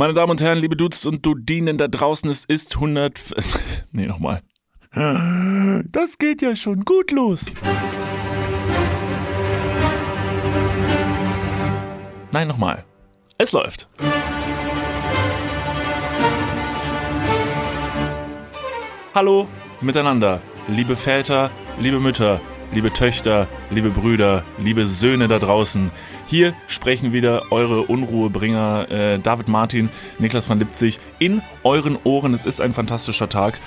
Meine Damen und Herren, liebe Dudes und Dudinen da draußen, es ist 100. nee, nochmal. Das geht ja schon gut los. Nein, nochmal. Es läuft. Hallo miteinander, liebe Väter, liebe Mütter, liebe Töchter, liebe Brüder, liebe Söhne da draußen. Hier sprechen wieder eure Unruhebringer äh, David Martin, Niklas van Lipzig in euren Ohren. Es ist ein fantastischer Tag.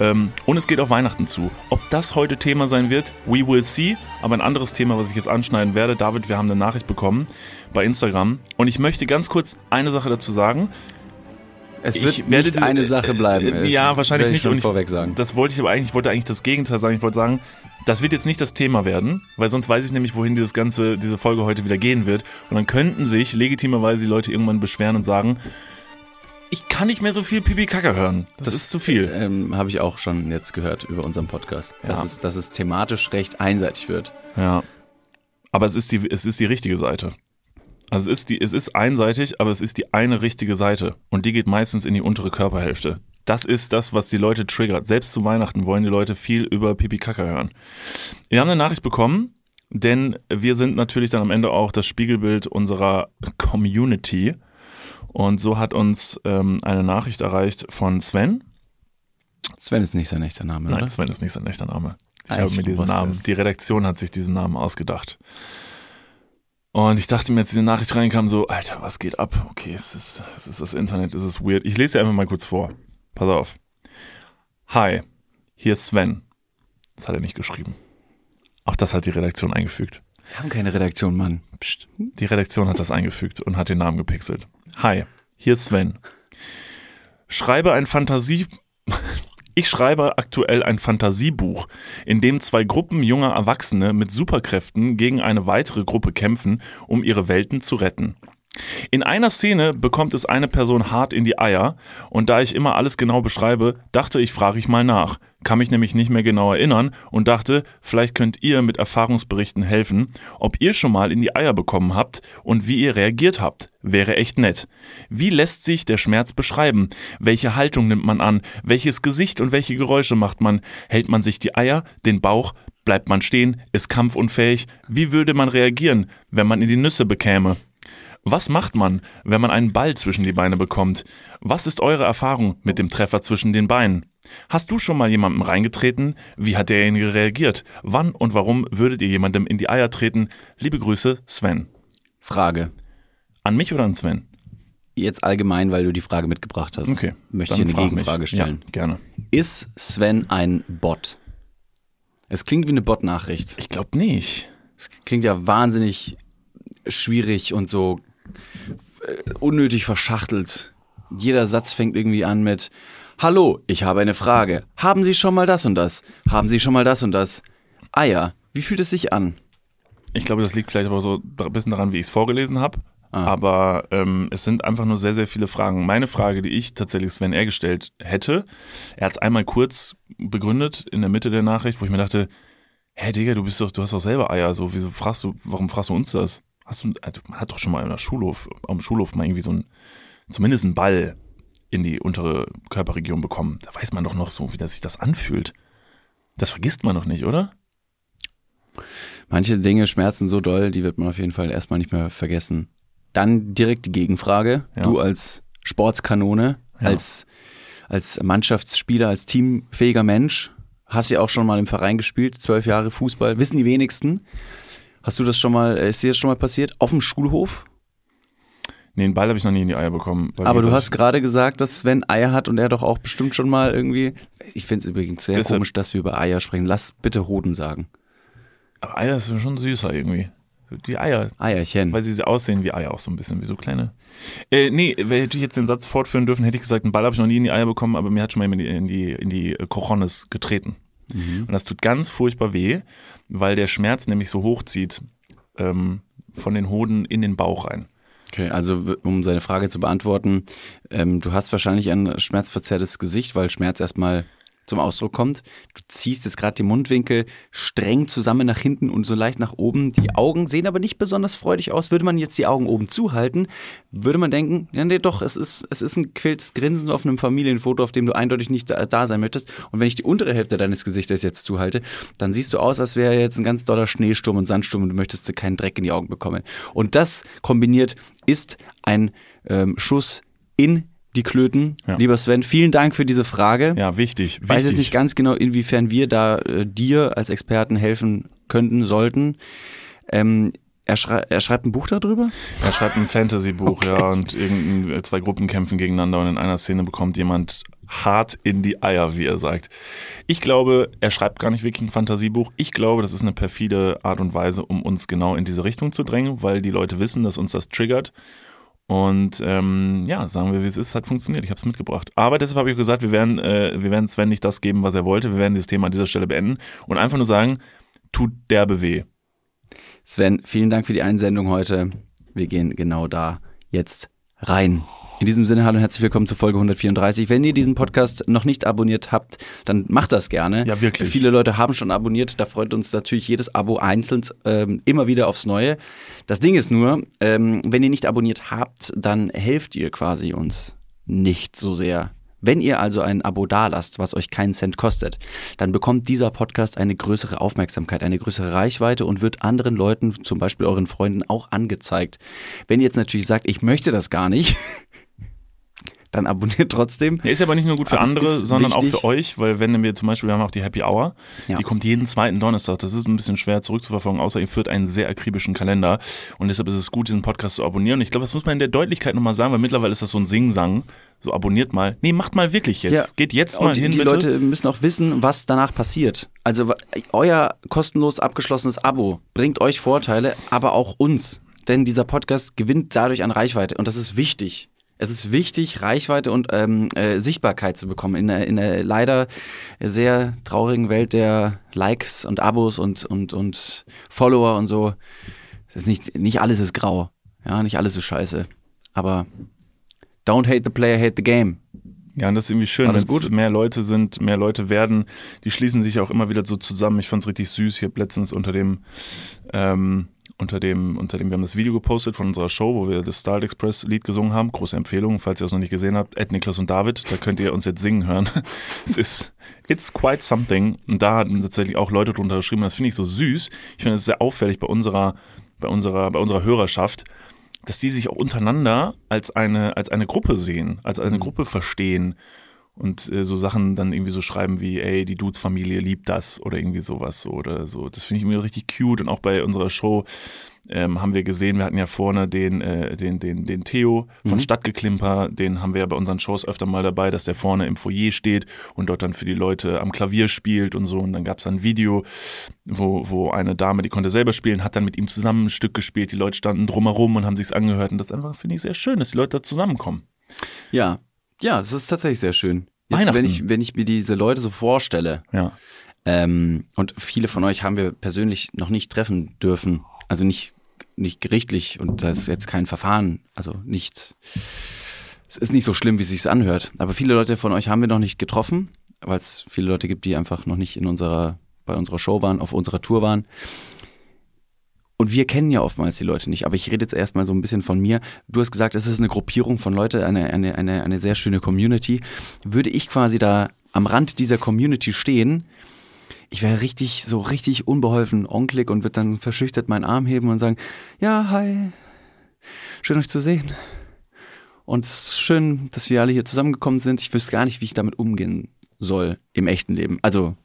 Ähm, und es geht auf Weihnachten zu. Ob das heute Thema sein wird, we will see. Aber ein anderes Thema, was ich jetzt anschneiden werde. David, wir haben eine Nachricht bekommen bei Instagram. Und ich möchte ganz kurz eine Sache dazu sagen. Es wird ich werde nicht eine Sache bleiben. Äh, ja, wahrscheinlich nicht. Und ich, vorweg sagen. Das wollte ich aber eigentlich, ich wollte eigentlich das Gegenteil sagen. Ich wollte sagen, das wird jetzt nicht das Thema werden, weil sonst weiß ich nämlich, wohin dieses ganze, diese Folge heute wieder gehen wird. Und dann könnten sich legitimerweise die Leute irgendwann beschweren und sagen, ich kann nicht mehr so viel Pipi Kacke hören. Das, das ist zu viel. Ähm, Habe ich auch schon jetzt gehört über unseren Podcast, dass, ja. es, dass es thematisch recht einseitig wird. Ja. Aber es ist die, es ist die richtige Seite. Also es ist, die, es ist einseitig, aber es ist die eine richtige Seite. Und die geht meistens in die untere Körperhälfte. Das ist das, was die Leute triggert. Selbst zu Weihnachten wollen die Leute viel über Pipi Kaka hören. Wir haben eine Nachricht bekommen, denn wir sind natürlich dann am Ende auch das Spiegelbild unserer Community. Und so hat uns ähm, eine Nachricht erreicht von Sven. Sven ist nicht sein echter Name, Nein, oder? Sven ist nicht sein echter Name. Ich Eigentlich habe mir diesen Namen, die Redaktion hat sich diesen Namen ausgedacht. Und ich dachte mir, als diese Nachricht reinkam, so, Alter, was geht ab? Okay, es ist, es ist das Internet, es ist weird. Ich lese dir einfach mal kurz vor. Pass auf. Hi, hier ist Sven. Das hat er nicht geschrieben. Auch das hat die Redaktion eingefügt. Wir haben keine Redaktion, Mann. Psst. Die Redaktion hat das eingefügt und hat den Namen gepixelt. Hi, hier ist Sven. Schreibe ein Fantasie, ich schreibe aktuell ein Fantasiebuch, in dem zwei Gruppen junger Erwachsene mit Superkräften gegen eine weitere Gruppe kämpfen, um ihre Welten zu retten. In einer Szene bekommt es eine Person hart in die Eier und da ich immer alles genau beschreibe, dachte ich, frage ich mal nach. Kann mich nämlich nicht mehr genau erinnern und dachte, vielleicht könnt ihr mit Erfahrungsberichten helfen, ob ihr schon mal in die Eier bekommen habt und wie ihr reagiert habt. Wäre echt nett. Wie lässt sich der Schmerz beschreiben? Welche Haltung nimmt man an? Welches Gesicht und welche Geräusche macht man? Hält man sich die Eier, den Bauch? Bleibt man stehen? Ist kampfunfähig? Wie würde man reagieren, wenn man in die Nüsse bekäme? Was macht man, wenn man einen Ball zwischen die Beine bekommt? Was ist eure Erfahrung mit dem Treffer zwischen den Beinen? Hast du schon mal jemandem reingetreten? Wie hat derjenige reagiert? Wann und warum würdet ihr jemandem in die Eier treten? Liebe Grüße, Sven. Frage. An mich oder an Sven? Jetzt allgemein, weil du die Frage mitgebracht hast. Okay. Möchte ich eine Gegenfrage stellen. Ja, gerne. Ist Sven ein Bot? Es klingt wie eine Bot-Nachricht. Ich glaube nicht. Es klingt ja wahnsinnig schwierig und so unnötig verschachtelt. Jeder Satz fängt irgendwie an mit Hallo, ich habe eine Frage. Haben Sie schon mal das und das? Haben Sie schon mal das und das? Ah ja, wie fühlt es sich an? Ich glaube, das liegt vielleicht aber so ein bisschen daran, wie ich es vorgelesen habe. Ah. Aber ähm, es sind einfach nur sehr, sehr viele Fragen. Meine Frage, die ich tatsächlich Sven R. gestellt hätte, er hat es einmal kurz begründet in der Mitte der Nachricht, wo ich mir dachte, hä Digga, du bist doch, du hast doch selber Eier, so, wieso fragst du, warum fragst du uns das? Hast du, also man hat doch schon mal im Schulhof, am Schulhof mal irgendwie so ein, zumindest einen Ball in die untere Körperregion bekommen. Da weiß man doch noch so, wie das sich das anfühlt. Das vergisst man doch nicht, oder? Manche Dinge schmerzen so doll, die wird man auf jeden Fall erstmal nicht mehr vergessen. Dann direkt die Gegenfrage. Ja. Du als Sportskanone, ja. als, als Mannschaftsspieler, als teamfähiger Mensch, hast ja auch schon mal im Verein gespielt, zwölf Jahre Fußball, wissen die wenigsten. Hast du das schon mal, äh, ist dir das schon mal passiert? Auf dem Schulhof? Nee, einen Ball habe ich noch nie in die Eier bekommen. Aber du hast gerade gesagt, dass Sven Eier hat und er doch auch bestimmt schon mal irgendwie. Ich finde es übrigens sehr Deshalb, komisch, dass wir über Eier sprechen. Lass bitte Hoden sagen. Aber Eier ist schon süßer irgendwie. Die Eier. Eierchen. Weil sie aussehen wie Eier auch so ein bisschen, wie so kleine. Äh, nee, hätte ich jetzt den Satz fortführen dürfen, hätte ich gesagt, einen Ball habe ich noch nie in die Eier bekommen, aber mir hat schon mal in die, in die, in die Cojones getreten. Mhm. Und das tut ganz furchtbar weh weil der Schmerz nämlich so hochzieht ähm, von den Hoden in den Bauch rein. Okay, also um seine Frage zu beantworten, ähm, du hast wahrscheinlich ein schmerzverzerrtes Gesicht, weil Schmerz erstmal zum Ausdruck kommt. Du ziehst jetzt gerade die Mundwinkel streng zusammen nach hinten und so leicht nach oben. Die Augen sehen aber nicht besonders freudig aus. Würde man jetzt die Augen oben zuhalten, würde man denken, ja, nee, doch, es ist, es ist ein quältes Grinsen auf einem Familienfoto, auf dem du eindeutig nicht da, da sein möchtest. Und wenn ich die untere Hälfte deines Gesichtes jetzt zuhalte, dann siehst du aus, als wäre jetzt ein ganz doller Schneesturm und Sandsturm und du möchtest keinen Dreck in die Augen bekommen. Und das kombiniert ist ein ähm, Schuss in die Klöten. Ja. Lieber Sven, vielen Dank für diese Frage. Ja, wichtig. Ich weiß jetzt nicht ganz genau, inwiefern wir da äh, dir als Experten helfen könnten, sollten. Ähm, er, schrei er, schreibt ein Buch darüber? Er schreibt ein Fantasy-Buch, okay. ja, und irgendein, zwei Gruppen kämpfen gegeneinander und in einer Szene bekommt jemand hart in die Eier, wie er sagt. Ich glaube, er schreibt gar nicht wirklich ein Fantasiebuch. Ich glaube, das ist eine perfide Art und Weise, um uns genau in diese Richtung zu drängen, weil die Leute wissen, dass uns das triggert und ähm, ja, sagen wir, wie es ist, hat funktioniert. Ich habe es mitgebracht. Aber deshalb habe ich gesagt, wir werden, äh, wir werden Sven nicht das geben, was er wollte. Wir werden dieses Thema an dieser Stelle beenden und einfach nur sagen, tut derbe weh. Sven, vielen Dank für die Einsendung heute. Wir gehen genau da jetzt rein. In diesem Sinne, hallo und herzlich willkommen zu Folge 134. Wenn ihr diesen Podcast noch nicht abonniert habt, dann macht das gerne. Ja, wirklich. Viele Leute haben schon abonniert. Da freut uns natürlich jedes Abo einzeln ähm, immer wieder aufs Neue. Das Ding ist nur, ähm, wenn ihr nicht abonniert habt, dann helft ihr quasi uns nicht so sehr. Wenn ihr also ein Abo dalasst, was euch keinen Cent kostet, dann bekommt dieser Podcast eine größere Aufmerksamkeit, eine größere Reichweite und wird anderen Leuten, zum Beispiel euren Freunden, auch angezeigt. Wenn ihr jetzt natürlich sagt, ich möchte das gar nicht, dann abonniert trotzdem. Der ist aber nicht nur gut für aber andere, sondern wichtig. auch für euch, weil wenn wir zum Beispiel, wir haben auch die Happy Hour, ja. die kommt jeden zweiten Donnerstag. Das ist ein bisschen schwer zurückzuverfolgen, außer ihr führt einen sehr akribischen Kalender. Und deshalb ist es gut, diesen Podcast zu abonnieren. Und ich glaube, das muss man in der Deutlichkeit nochmal sagen, weil mittlerweile ist das so ein Singsang. So abonniert mal. Nee, macht mal wirklich jetzt. Ja. Geht jetzt mal Und hin. Die bitte. Leute müssen auch wissen, was danach passiert. Also euer kostenlos abgeschlossenes Abo bringt euch Vorteile, aber auch uns. Denn dieser Podcast gewinnt dadurch an Reichweite und das ist wichtig es ist wichtig, Reichweite und ähm, äh, Sichtbarkeit zu bekommen in, in einer leider sehr traurigen Welt der Likes und Abos und, und, und Follower und so. Es ist nicht, nicht alles ist grau. Ja, nicht alles ist scheiße. Aber don't hate the player, hate the game. Ja, und das ist irgendwie schön, wenn gut. mehr Leute sind, mehr Leute werden, die schließen sich auch immer wieder so zusammen. Ich fand es richtig süß. Ich habe letztens unter dem ähm, unter dem, unter dem, wir haben das Video gepostet von unserer Show, wo wir das Style Express Lied gesungen haben. Große Empfehlung, falls ihr das noch nicht gesehen habt. Ed, Niklas und David, da könnt ihr uns jetzt singen hören. es ist, it's quite something. Und da hatten tatsächlich auch Leute drunter geschrieben. Das finde ich so süß. Ich finde es sehr auffällig bei unserer, bei unserer, bei unserer Hörerschaft, dass die sich auch untereinander als eine, als eine Gruppe sehen, als eine mhm. Gruppe verstehen und äh, so Sachen dann irgendwie so schreiben wie, ey, die Dudes-Familie liebt das oder irgendwie sowas oder so. Das finde ich irgendwie richtig cute und auch bei unserer Show ähm, haben wir gesehen, wir hatten ja vorne den, äh, den, den, den Theo von mhm. Stadtgeklimper, den haben wir ja bei unseren Shows öfter mal dabei, dass der vorne im Foyer steht und dort dann für die Leute am Klavier spielt und so. Und dann gab es ein Video, wo, wo eine Dame, die konnte selber spielen, hat dann mit ihm zusammen ein Stück gespielt. Die Leute standen drumherum und haben sich's angehört. Und das einfach, finde ich, sehr schön, dass die Leute da zusammenkommen. Ja, ja, das ist tatsächlich sehr schön. Jetzt, wenn ich, wenn ich mir diese Leute so vorstelle, ja. ähm, und viele von euch haben wir persönlich noch nicht treffen dürfen, also nicht, nicht gerichtlich und da ist jetzt kein Verfahren, also nicht, es ist nicht so schlimm, wie es sich anhört, aber viele Leute von euch haben wir noch nicht getroffen, weil es viele Leute gibt, die einfach noch nicht in unserer, bei unserer Show waren, auf unserer Tour waren. Und wir kennen ja oftmals die Leute nicht, aber ich rede jetzt erstmal so ein bisschen von mir. Du hast gesagt, es ist eine Gruppierung von Leuten, eine, eine, eine, eine sehr schöne Community. Würde ich quasi da am Rand dieser Community stehen, ich wäre richtig, so richtig unbeholfen onklig und würde dann verschüchtert meinen Arm heben und sagen, ja, hi, schön euch zu sehen. Und es ist schön, dass wir alle hier zusammengekommen sind. Ich wüsste gar nicht, wie ich damit umgehen soll im echten Leben. Also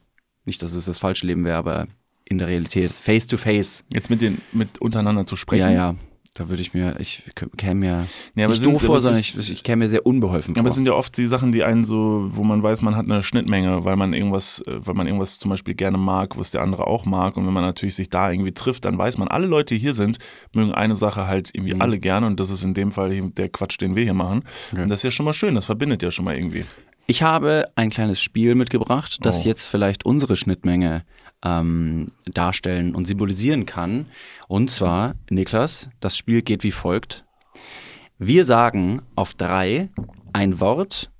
nicht, dass es das falsche Leben wäre, aber in der Realität, face to face. Jetzt mit den, mit untereinander zu sprechen. Ja, ja. Da würde ich mir, ich käme mir ja, nicht sind, doof vor, sondern ich, ich käme mir sehr unbeholfen vor. Aber es sind ja oft die Sachen, die einen so, wo man weiß, man hat eine Schnittmenge, weil man irgendwas, äh, weil man irgendwas zum Beispiel gerne mag, was der andere auch mag. Und wenn man natürlich sich da irgendwie trifft, dann weiß man, alle Leute, die hier sind, mögen eine Sache halt irgendwie mhm. alle gerne. Und das ist in dem Fall der Quatsch, den wir hier machen. Okay. Und das ist ja schon mal schön, das verbindet ja schon mal irgendwie. Ich habe ein kleines Spiel mitgebracht, das oh. jetzt vielleicht unsere Schnittmenge ähm, darstellen und symbolisieren kann. Und zwar, Niklas, das Spiel geht wie folgt. Wir sagen auf drei ein Wort,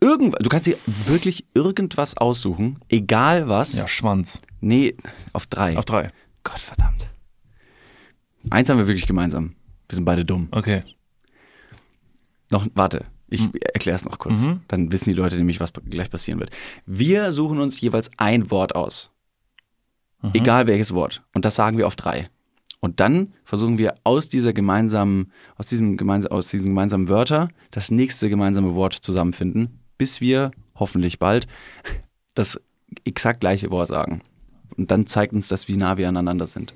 irgendwas, du kannst dir wirklich irgendwas aussuchen, egal was. Ja, Schwanz. Nee, auf drei. Auf drei. Gott verdammt. Eins haben wir wirklich gemeinsam. Wir sind beide dumm. Okay. Noch, warte, ich erkläre es noch kurz. Mhm. Dann wissen die Leute nämlich, was gleich passieren wird. Wir suchen uns jeweils ein Wort aus. Mhm. Egal welches Wort. Und das sagen wir auf drei. Und dann versuchen wir aus dieser gemeinsamen, aus diesem gemeinsam, aus diesen gemeinsamen Wörter das nächste gemeinsame Wort zusammenfinden, bis wir hoffentlich bald das exakt gleiche Wort sagen. Und dann zeigt uns das, wie nah wir aneinander sind.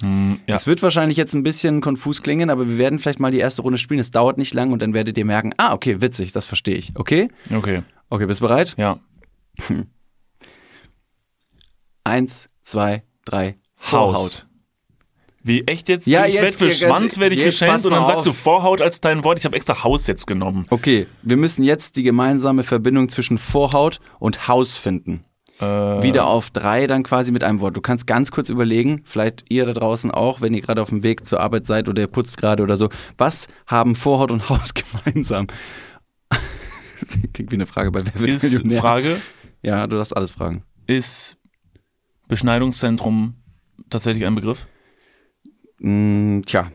Hm, ja. Es wird wahrscheinlich jetzt ein bisschen konfus klingen, aber wir werden vielleicht mal die erste Runde spielen. Es dauert nicht lang und dann werdet ihr merken, ah, okay, witzig, das verstehe ich. Okay? Okay. Okay, bist du bereit? Ja. Eins, zwei, drei. Haus. Wie echt jetzt? Ja, ich jetzt- werd für jetzt- Schwanz werde ich pass und dann mal sagst auf. du Vorhaut als dein Wort. Ich habe extra Haus jetzt genommen. Okay, wir müssen jetzt die gemeinsame Verbindung zwischen Vorhaut und Haus finden. Äh, Wieder auf drei dann quasi mit einem Wort. Du kannst ganz kurz überlegen, vielleicht ihr da draußen auch, wenn ihr gerade auf dem Weg zur Arbeit seid oder ihr putzt gerade oder so. Was haben Vorhaut und Haus gemeinsam? Klingt wie eine Frage bei Wer wird ist Millionär? Frage, Ja, du darfst alles fragen. ist Beschneidungszentrum tatsächlich ein Begriff? Mm, tja,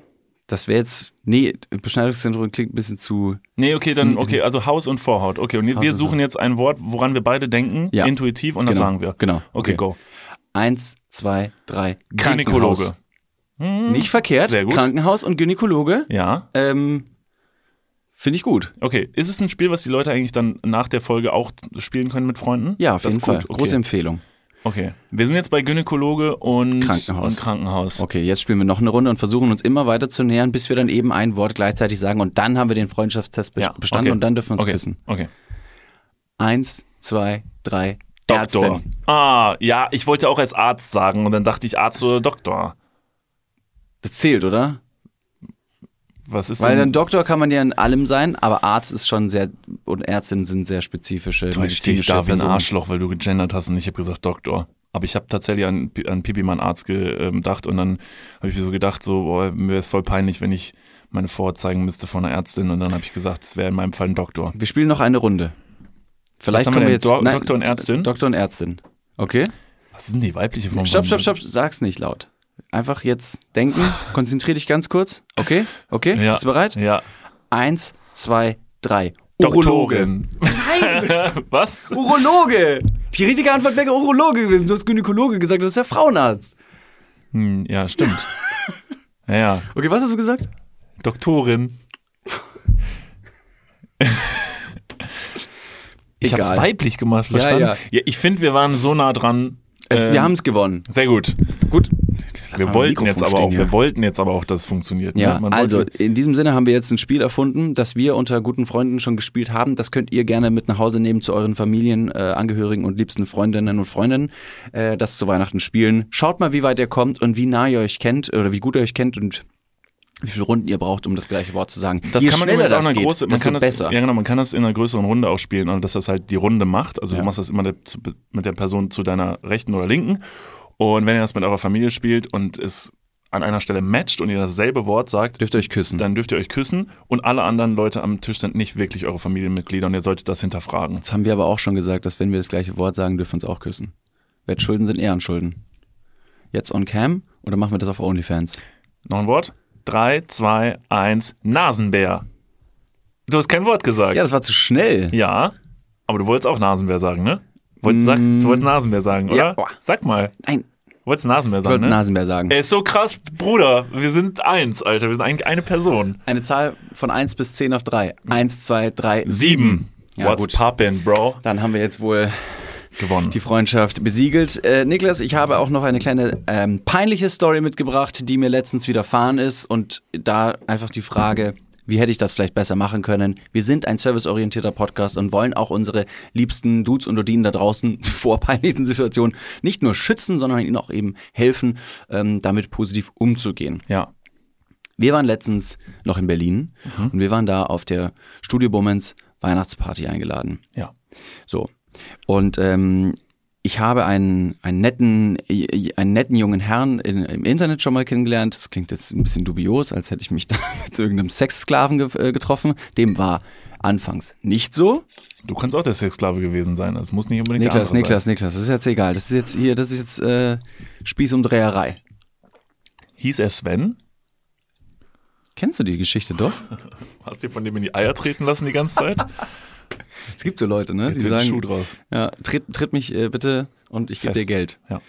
das wäre jetzt. Nee, Beschneidungszentrum klingt ein bisschen zu. Nee, okay, dann, okay, also Haus und Vorhaut. Okay, und Haus wir suchen jetzt ein Wort, woran wir beide denken, Ja. intuitiv, und das Genau, sagen wir. genau, Okay, okay. go. Eins, zwei, drei. Gynäkologe. Krankenhaus. Nicht verkehrt. Sehr gut. Krankenhaus und Gynäkologe. Ja, Ähm, Finde ich gut. okay. Ist es ein Spiel, was die Leute eigentlich dann nach der Folge auch spielen können mit Freunden? Ja, auf das jeden Fall. Okay. Große Empfehlung. Okay. Wir sind jetzt bei Gynäkologe und Krankenhaus. Und Krankenhaus. Okay, jetzt spielen wir noch eine Runde und versuchen uns immer weiter zu nähern, bis wir dann eben ein Wort gleichzeitig sagen und dann haben wir den Freundschaftstest Ja, bestanden okay. und dann dürfen wir uns okay. küssen. Okay. Eins, zwei, drei. Doktor. Ärztin. Ah, ja, ich wollte auch als Arzt sagen und dann dachte ich Arzt oder Doktor. Das zählt, oder? Was ist Weil ein Doktor kann man ja in allem sein, aber Arzt ist schon sehr und Ärztin sind sehr spezifische Du, stehe medizinische da wie ein. Arschloch, weil du gegendert hast und ich habe gesagt Doktor. Aber ich habe tatsächlich an, an Pipi, meinen Arzt, gedacht und dann habe ich mir so gedacht, so, boah, mir wäre es voll peinlich, wenn ich meine Vorhaut zeigen müsste von einer Ärztin und dann habe ich gesagt, es wäre in meinem Fall ein Doktor. Wir spielen noch eine Runde. Vielleicht haben wir kommen wir denn? jetzt Do- Nein, Doktor und Ärztin? Doktor und Ärztin. Okay? Was ist denn die weibliche Form? Stopp, stopp, stopp, sag's nicht laut. Einfach jetzt denken, konzentrier dich ganz kurz. Okay? Okay? Ja. Bist du bereit? Ja. Eins, zwei, drei. Doktorin. Was? Urologe! Die richtige Antwort wäre Urologe gewesen. Du hast Gynäkologe gesagt, das ist ja Frauenarzt. Hm, ja, stimmt. Ja, ja. Okay, was hast du gesagt? Doktorin. Ich Egal. hab's weiblich gemacht, verstanden? ja. ja ich finde, wir waren so nah dran. Es, Ähm, wir haben es gewonnen. Sehr gut. Gut. Wir wollten jetzt aber auch, wir wollten jetzt aber auch, dass es funktioniert. ne? Ja, Man also in diesem Sinne haben wir jetzt ein Spiel erfunden, das wir unter guten Freunden schon gespielt haben. Das könnt ihr gerne mit nach Hause nehmen zu euren Familien, äh, Angehörigen und liebsten Freundinnen und Freunden, äh, das zu Weihnachten spielen. Schaut mal, wie weit ihr kommt und wie nah ihr euch kennt oder wie gut ihr euch kennt und wie viele Runden ihr braucht, um das gleiche Wort zu sagen. Das Je kann man übrigens auch in einer großen, man kann das, besser. ja genau, man kann das in einer größeren Runde auch spielen, und dass das halt die Runde macht. Also Ja. du machst das immer mit der Person zu deiner rechten oder linken. Und wenn ihr das mit eurer Familie spielt und es an einer Stelle matcht und ihr dasselbe Wort sagt, Dürft ihr euch küssen. dann dürft ihr euch küssen und alle anderen Leute am Tisch sind nicht wirklich eure Familienmitglieder und ihr solltet das hinterfragen. Das haben wir aber auch schon gesagt, dass wenn wir das gleiche Wort sagen, dürfen wir uns auch küssen. Wettschulden sind Ehrenschulden. Jetzt on cam oder machen wir das auf OnlyFans? Noch ein Wort? Drei, zwei, eins, Nasenbär. Du hast kein Wort gesagt. Ja, das war zu schnell. Ja, aber du wolltest auch Nasenbär sagen, ne? Wolltest, sag, du wolltest Nasenbär sagen, oder? Mm. Ja, boah. Sag mal. Nein, Du wolltest Nasenbär ich sagen, wollte ne? Nasenbär sagen. Ey, ist so krass, Bruder. Wir sind eins, Alter. Wir sind eigentlich eine Person. Eine Zahl von 1 bis 10 auf 3. 1, 2, 3, Sieben. Ja, What's gut. poppin', Bro? Dann haben wir jetzt wohl Gewonnen. die Freundschaft besiegelt. Äh, Niklas, ich habe auch noch eine kleine ähm, peinliche Story mitgebracht, die mir letztens widerfahren ist. Und da einfach die Frage, wie hätte ich das vielleicht besser machen können? Wir sind ein serviceorientierter Podcast und wollen auch unsere liebsten Dudes und Dudinen da draußen vor peinlichen Situationen nicht nur schützen, sondern ihnen auch eben helfen, ähm, damit positiv umzugehen. Ja. Wir waren letztens noch in Berlin und wir waren da auf der Studio Bummens Weihnachtsparty eingeladen. Ja. So. Und ähm, ich habe einen, einen, netten, einen netten jungen Herrn in, im Internet schon mal kennengelernt. Das klingt jetzt ein bisschen dubios, als hätte ich mich da mit irgendeinem Sexsklaven ge äh, getroffen. Dem war anfangs nicht so. Du kannst auch der Sexsklave gewesen sein. Das muss nicht unbedingt Niklas, der Niklas, Niklas, das ist jetzt egal. Das ist jetzt hier, das ist jetzt äh, Spieß um Dreherei. Sein. Hieß er Sven? Kennst du die Geschichte doch? Hast du dir von dem in die Eier treten lassen die ganze Zeit? Es gibt so Leute, ne? Jetzt die sagen, Schuh draus. Ja, tritt, tritt mich äh, bitte und ich gebe dir. Geld. Ja.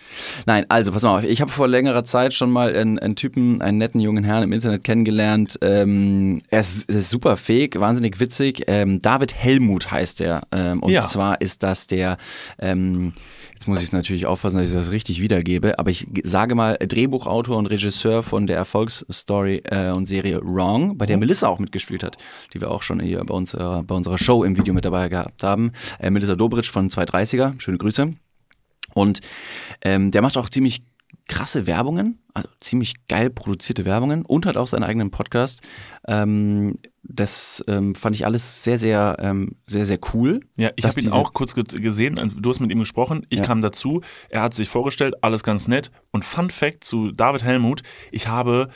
Nein, also pass mal auf. Ich habe vor längerer Zeit schon mal einen, einen Typen, einen netten jungen Herrn im Internet kennengelernt. Ähm, er, ist, ist super fähig, wahnsinnig witzig. Ähm, David Helmut heißt er. Ähm, und Ja. zwar ist das der, ähm, jetzt muss ich natürlich aufpassen, dass ich das richtig wiedergebe, aber ich sage mal Drehbuchautor und Regisseur von der Erfolgsstory äh, und Serie Wrong, bei der. Melissa auch mitgespielt hat, die wir auch schon hier bei, uns, äh, bei unserer Show im Video mit dabei gehabt haben. Äh, Melissa Dobritsch von 230er, schöne Grüße. Und ähm, der macht auch ziemlich krasse Werbungen, also ziemlich geil produzierte Werbungen und hat auch seinen eigenen Podcast. Ähm, das ähm, fand ich alles sehr, sehr, ähm, sehr, sehr cool. Ja, ich habe ihn auch kurz ge gesehen. also Du hast mit ihm gesprochen. Ich Ja. kam dazu. Er hat sich vorgestellt, alles ganz nett. Und Fun Fact zu David Helmut: Ich habe,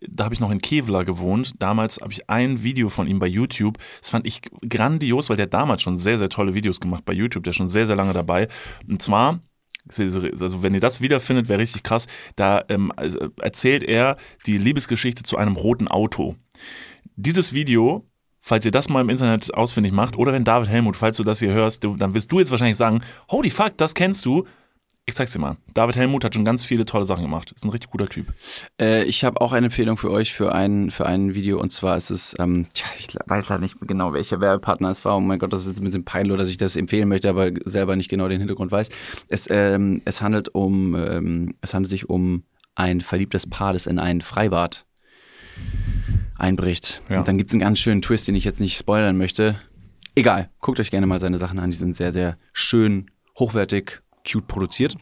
da habe ich noch in Kevlar gewohnt. Damals habe ich ein Video von ihm bei YouTube. Das fand ich grandios, weil der damals schon sehr, sehr tolle Videos gemacht bei YouTube. Der ist schon sehr, sehr lange dabei. Und zwar also wenn ihr das wiederfindet, wäre richtig krass. Da ähm, also erzählt er die Liebesgeschichte zu einem roten Auto. Dieses Video, falls ihr das mal im Internet ausfindig macht, oder wenn David Helmut, falls du das hier hörst, du, dann wirst du jetzt wahrscheinlich sagen, holy fuck, das kennst du. Ich zeig's dir mal. David Helmut hat schon ganz viele tolle Sachen gemacht. Ist ein richtig guter Typ. Äh, ich habe auch eine Empfehlung für euch für ein, für ein Video und zwar ist es, ähm, tja, ich weiß leider nicht genau, welcher Werbepartner es war. Oh mein Gott, das ist jetzt ein bisschen peinlich, dass ich das empfehlen möchte, aber selber nicht genau den Hintergrund weiß. Es, ähm, es handelt um, ähm, es handelt sich um ein verliebtes Paar, das in ein Freibad einbricht. Ja. Und dann gibt's einen ganz schönen Twist, den ich jetzt nicht spoilern möchte. Egal, guckt euch gerne mal seine Sachen an. Die sind sehr, sehr schön, hochwertig, cute produziert.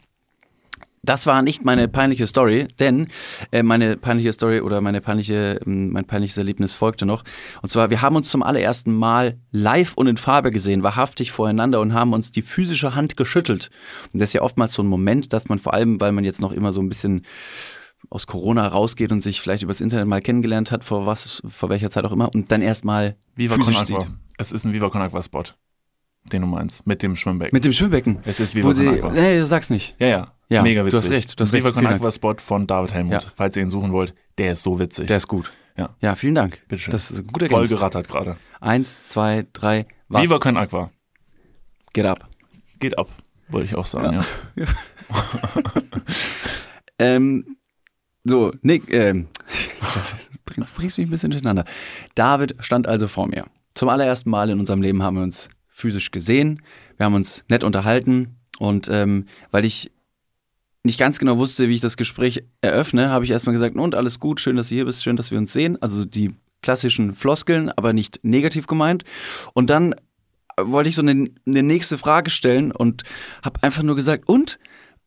Das war nicht meine peinliche Story, denn äh, meine peinliche Story oder meine peinliche, ähm, mein peinliches Erlebnis folgte noch. Und zwar, wir haben uns zum allerersten Mal live und in Farbe gesehen, wahrhaftig voreinander und haben uns die physische Hand geschüttelt. Und das ist ja oftmals so ein Moment, dass man vor allem, weil man jetzt noch immer so ein bisschen aus Corona rausgeht und sich vielleicht übers Internet mal kennengelernt hat, vor was, vor welcher Zeit auch immer, und dann erstmal physisch sieht. Es ist ein Viva Con Aqua Spot. Den du meinst. Mit dem Schwimmbecken. Mit dem Schwimmbecken. es ist Viva Con Aqua. nee, sag's nicht. Ja, ja. Ja, Mega du witzig. hast recht, du hast Ein Viva recht. Con Aqua Spot von David Helmut. Ja. Falls ihr ihn suchen wollt, der ist so witzig. Der ist gut. Ja. Ja, vielen Dank. Bitteschön. Das ist ein guter Voll gerattert gerade. Eins, zwei, drei, was? Viva Con Aqua. Get up. Geht ab. Wollte ich auch sagen, ja. Ähm, so, Nick, ähm, bring- bringst mich ein bisschen durcheinander. David stand also vor mir. Zum allerersten Mal in unserem Leben haben wir uns physisch gesehen. Wir haben uns nett unterhalten. Und ähm, weil ich nicht ganz genau wusste, wie ich das Gespräch eröffne, habe ich erstmal gesagt, und alles gut, schön, dass du hier bist, schön, dass wir uns sehen. Also die klassischen Floskeln, aber nicht negativ gemeint. Und dann wollte ich so eine, eine nächste Frage stellen und habe einfach nur gesagt, und?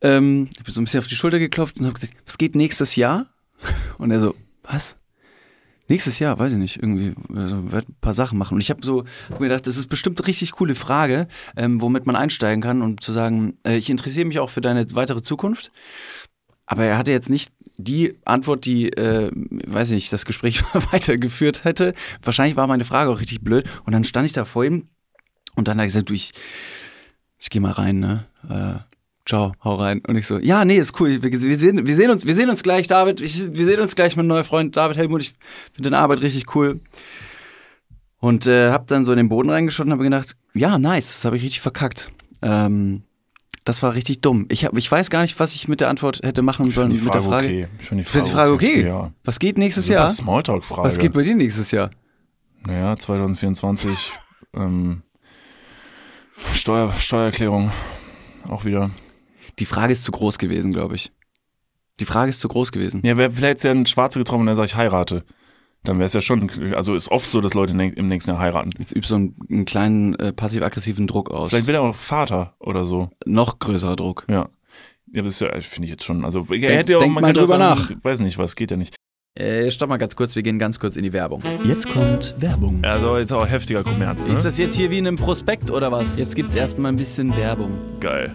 Ähm, ich bin so ein bisschen auf die Schulter geklopft und habe gesagt, was geht nächstes Jahr? Und er so, was? Nächstes Jahr, weiß ich nicht, irgendwie, also, werd ein paar Sachen machen. Und ich habe so hab mir gedacht, das ist bestimmt eine richtig coole Frage, ähm, womit man einsteigen kann und zu sagen, äh, ich interessiere mich auch für deine weitere Zukunft. Aber er hatte jetzt nicht die Antwort, die, äh, weiß ich nicht, das Gespräch weitergeführt hätte. Wahrscheinlich war meine Frage auch richtig blöd. Und dann stand ich da vor ihm und dann hat er gesagt, du, ich, ich gehe mal rein, ne? Äh, ciao, hau rein. Und ich so, ja, nee, ist cool. Wir, wir, sehen, wir, sehen, uns, wir sehen uns gleich, David. Ich, wir sehen uns gleich, mein neuer Freund David Helmut. Ich finde deine Arbeit richtig cool. Und äh, hab dann so in den Boden reingeschaut und habe gedacht, ja, nice, das habe ich richtig verkackt. Ähm, das war richtig dumm. Ich, hab, ich weiß gar nicht, was ich mit der Antwort hätte machen sollen. mit der Frage. okay. Ich finde die du die Frage okay? Ja. Was geht nächstes Super Jahr? Smalltalk-Frage. Was geht bei dir nächstes Jahr? Naja, 2024 ähm, Steuer, Steuererklärung auch wieder. Die Frage ist zu groß gewesen, glaube ich. Die Frage ist zu groß gewesen. Ja, wäre vielleicht ja ein Schwarze getroffen, der sagt, ich heirate. Dann wäre es ja schon, also ist oft so, dass Leute im nächsten Jahr heiraten. Jetzt übst du einen, einen kleinen äh, passiv-aggressiven Druck aus. Vielleicht wird er auch Vater oder so. Noch größerer Druck. Ja. Ja, das ist ja, finde ich jetzt schon. Also, er Denk- hätte ja auch denk mal drüber sagen, Weiß nicht, was geht ja nicht. Äh, stopp mal ganz kurz, wir gehen ganz kurz in die Werbung. Jetzt kommt Werbung. Also, jetzt auch heftiger Kommerz, ne? Ist das jetzt hier wie in einem Prospekt oder was? Jetzt gibt's erstmal ein bisschen Werbung. geil.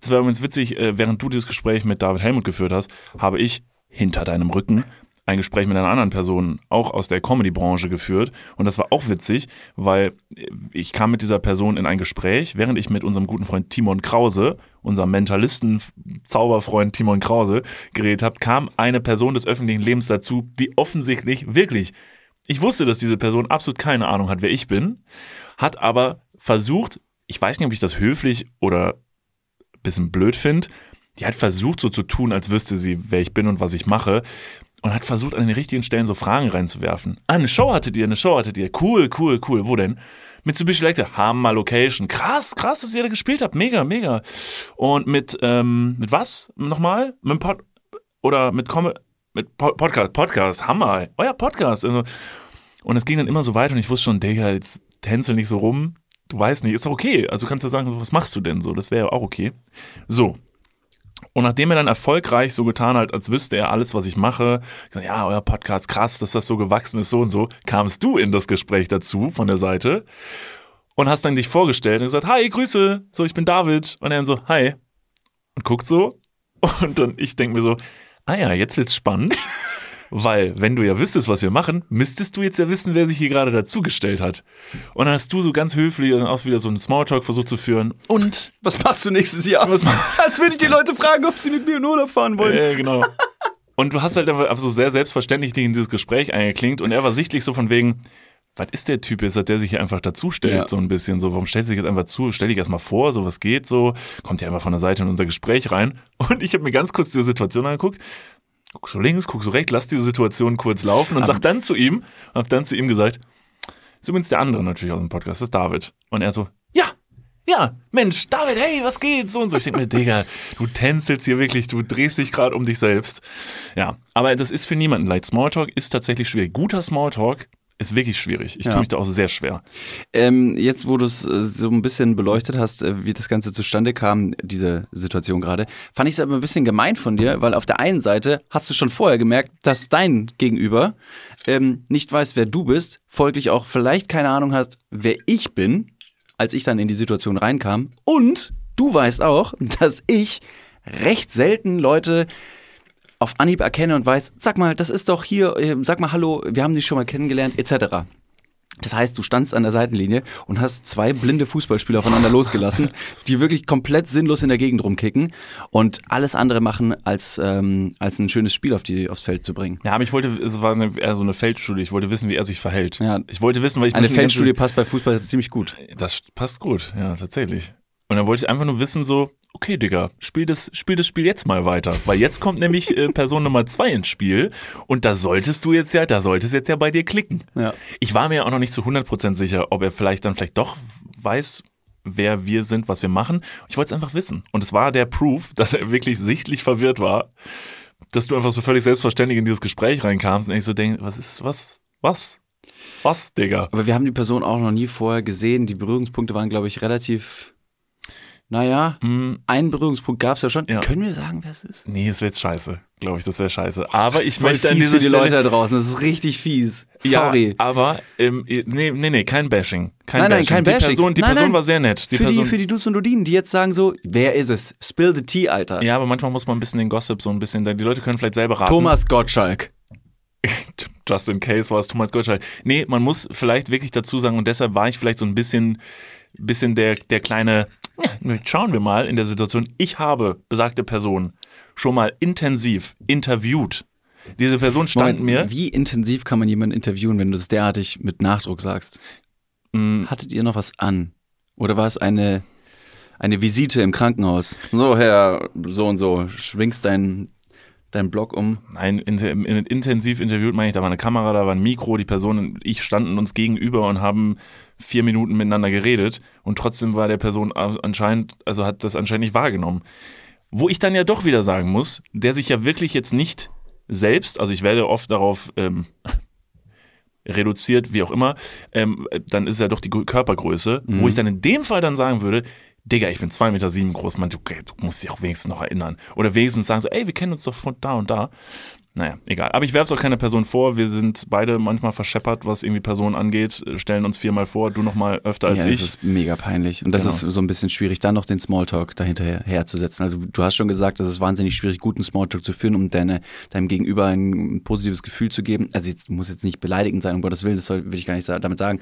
Es war übrigens witzig, äh, während du dieses Gespräch mit David Helmut geführt hast, habe ich hinter deinem Rücken ein Gespräch mit einer anderen Person, auch aus der Comedy-Branche geführt. Und das war auch witzig, weil ich kam mit dieser Person in ein Gespräch, während ich mit unserem guten Freund Timon Krause, unserem Mentalisten-Zauberfreund Timon Krause, geredet habe, kam eine Person des öffentlichen Lebens dazu, die offensichtlich wirklich, ich wusste, dass diese Person absolut keine Ahnung hat, wer ich bin, hat aber versucht, ich weiß nicht, ob ich das höflich oder bisschen blöd finde, die hat versucht so zu tun, als wüsste sie, wer ich bin und was ich mache und hat versucht, an den richtigen Stellen so Fragen reinzuwerfen. Ah, eine Show hattet ihr, eine Show hattet ihr. Cool, cool, cool. Wo denn? Mitsubishi Electric. Hammer Location. Krass, krass, dass ihr da gespielt habt. Mega, mega. Und mit, ähm, mit was? Nochmal? Mit dem Pod oder mit Com mit po Podcast, Podcast, Hammer. Euer Podcast. Also, und es ging dann immer so weiter und ich wusste schon, Digga, jetzt tänzel nicht so rum. Du weißt nicht, ist doch okay. Also du kannst ja sagen, was machst du denn so? Das wäre ja auch okay. So, und nachdem er dann erfolgreich so getan hat, als wüsste er alles, was ich mache, gesagt, ja, euer Podcast, krass, dass das so gewachsen ist, so und so, kamst du in das Gespräch dazu von der Seite und hast dann dich vorgestellt und gesagt, hi, Grüße, so, ich bin David. Und er dann so, hi. Und guckt so. Und dann ich denke mir so, ah ja, jetzt wird's spannend. Weil, wenn du ja wüsstest, was wir machen, müsstest du jetzt ja wissen, wer sich hier gerade dazugestellt hat. Und dann hast du so ganz höflich und aus wieder so einen Smalltalk versucht zu führen. Und Was machst du nächstes Jahr? Als würde ich die Leute fragen, ob sie mit mir in Urlaub fahren wollen. Äh, genau. Und du hast halt einfach so sehr selbstverständlich dich in dieses Gespräch eingeklinkt und er war sichtlich so von wegen, was ist der Typ jetzt, der sich hier einfach dazustellt, Ja. so ein bisschen so, warum stellt sich jetzt einfach zu, stell dich erstmal vor, so was geht so, kommt ja einfach von der Seite in unser Gespräch rein und ich habe mir ganz kurz diese Situation angeguckt, guck so links, guck so rechts, lass diese Situation kurz laufen und sag dann zu ihm, hab dann zu ihm gesagt, ist übrigens der andere natürlich aus dem Podcast, das ist David. Und er so, ja, ja, Mensch, David, hey, was geht? So und so. Ich denke mir, Digga, du tänzelst hier wirklich, du drehst dich gerade um dich selbst. Ja, aber das ist für niemanden leicht. Smalltalk ist tatsächlich schwierig. Guter Smalltalk ist wirklich schwierig. Ich Ja. tue mich da auch sehr schwer. Ähm, jetzt, wo du es äh, so ein bisschen beleuchtet hast, äh, wie das Ganze zustande kam, diese Situation gerade, fand ich es aber ein bisschen gemein von dir, weil auf der einen Seite hast du schon vorher gemerkt, dass dein Gegenüber ähm, nicht weiß, wer du bist, folglich auch vielleicht keine Ahnung hat, wer ich bin, als ich dann in die Situation reinkam. Und du weißt auch, dass ich recht selten Leute auf Anhieb erkenne und weiß, sag mal, das ist doch hier, äh, sag mal hallo, wir haben dich schon mal kennengelernt, etc. Das heißt, du standst an der Seitenlinie und hast zwei blinde Fußballspieler aufeinander losgelassen, die wirklich komplett sinnlos in der Gegend rumkicken und alles andere machen, als, ähm, als ein schönes Spiel auf die, aufs Feld zu bringen. Ja, aber ich wollte, es war eine, eher so eine Feldstudie. Ich wollte wissen, wie er sich verhält. Ja. Ich wollte wissen, weil ich Eine Feldstudie passt bei Fußball ziemlich gut. Das passt gut, ja, tatsächlich. Und dann wollte ich einfach nur wissen, so, okay, Digga, spiel das, spiel das Spiel jetzt mal weiter. Weil jetzt kommt nämlich äh, Person Nummer zwei ins Spiel und da solltest du jetzt ja, da sollte es jetzt ja bei dir klicken. Ja. Ich war mir auch noch nicht zu 100% sicher, ob er vielleicht dann vielleicht doch weiß, wer wir sind, was wir machen. Ich wollte es einfach wissen. Und es war der Proof, dass er wirklich sichtlich verwirrt war, dass du einfach so völlig selbstverständlich in dieses Gespräch reinkamst und ich so denke, was ist, was, was, was, Digga? Aber wir haben die Person auch noch nie vorher gesehen. Die Berührungspunkte waren, glaube ich, relativ naja, mm. einen Berührungspunkt gab es ja schon. Ja. Können wir sagen, wer es ist? Nee, es wäre jetzt scheiße. Glaube ich, das wäre scheiße. Aber ich möchte an dieser für die Stelle Leute da draußen. Das ist richtig fies. Sorry. Ja, aber ähm, nee, nee, nee, kein Bashing. Kein nein, nein, Bashing. kein die Bashing. Person, die nein, Person nein. war sehr nett. Die für, Person, die, für die Dudes und Dudinen, die jetzt sagen so, wer ist es? Spill the tea, Alter. Ja, aber manchmal muss man ein bisschen den Gossip so ein bisschen, die Leute können vielleicht selber raten. Thomas Gottschalk. Just in case war es Thomas Gottschalk. Nee, man muss vielleicht wirklich dazu sagen, und deshalb war ich vielleicht so ein bisschen, bisschen der, der kleine ja, schauen wir mal in der Situation, ich habe besagte Person schon mal intensiv interviewt. Diese Person stand Moment, mir. Wie intensiv kann man jemanden interviewen, wenn du das derartig mit Nachdruck sagst? Mm. Hattet ihr noch was an? Oder war es eine, eine Visite im Krankenhaus? So, Herr, so und so, schwingst dein, deinen Blog um? Nein, in, in, intensiv interviewt meine ich, da war eine Kamera, da war ein Mikro, die Person und ich standen uns gegenüber und haben vier Minuten miteinander geredet und trotzdem war der Person anscheinend, also hat das anscheinend nicht wahrgenommen. Wo ich dann ja doch wieder sagen muss, der sich ja wirklich jetzt nicht selbst, also ich werde oft darauf ähm, reduziert, wie auch immer, ähm, dann ist ja doch die Körpergröße, mhm. wo ich dann in dem Fall dann sagen würde, Digga, ich bin zwei Meter sieben groß, man, du, du musst dich auch wenigstens noch erinnern. Oder wenigstens sagen so, ey, wir kennen uns doch von da und da. Naja, egal. Aber ich werfe es auch keine Person vor. Wir sind beide manchmal verscheppert, was irgendwie Personen angeht, stellen uns viermal vor, du noch mal öfter als ja, ich. Das ist mega peinlich. Und das genau. ist so ein bisschen schwierig, dann noch den Smalltalk dahinter herzusetzen. Also du hast schon gesagt, das ist wahnsinnig schwierig, guten Smalltalk zu führen, um deine, deinem Gegenüber ein positives Gefühl zu geben. Also jetzt muss jetzt nicht beleidigend sein, um Gottes Willen, das soll, will ich gar nicht damit sagen.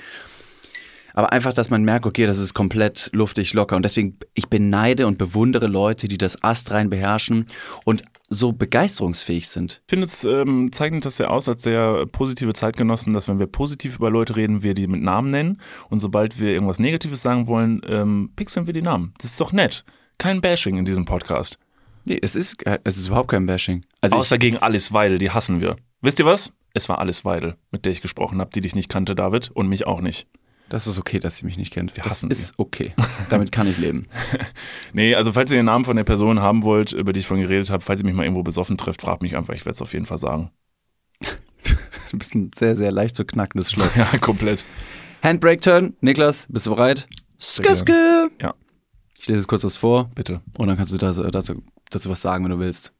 Aber einfach, dass man merkt, okay, das ist komplett luftig locker. Und deswegen, ich beneide und bewundere Leute, die das astrein beherrschen und so begeisterungsfähig sind. Ich finde, es ähm, zeichnet das ja aus als sehr positive Zeitgenossen, dass wenn wir positiv über Leute reden, wir die mit Namen nennen. Und sobald wir irgendwas Negatives sagen wollen, ähm, pixeln wir die Namen. Das ist doch nett. Kein Bashing in diesem Podcast. Nee, es ist, es ist überhaupt kein Bashing. Also Außer gegen Alice Weidel, die hassen wir. Wisst ihr was? Es war Alice Weidel, mit der ich gesprochen habe, die dich nicht kannte, David, und mich auch nicht. Das ist okay, dass sie mich nicht kennt. Wir das ist sie. okay. Damit kann ich leben. nee, also falls ihr den Namen von der Person haben wollt, über die ich vorhin geredet habe, falls ihr mich mal irgendwo besoffen trifft, fragt mich einfach, ich werde es auf jeden Fall sagen. du bist ein sehr, sehr leicht zu knackendes Schloss. ja, komplett. Handbrake Turn. Niklas, bist du bereit? Skiske! Ja. Ich lese jetzt kurz was vor. Bitte. Und dann kannst du dazu, dazu, dazu was sagen, wenn du willst.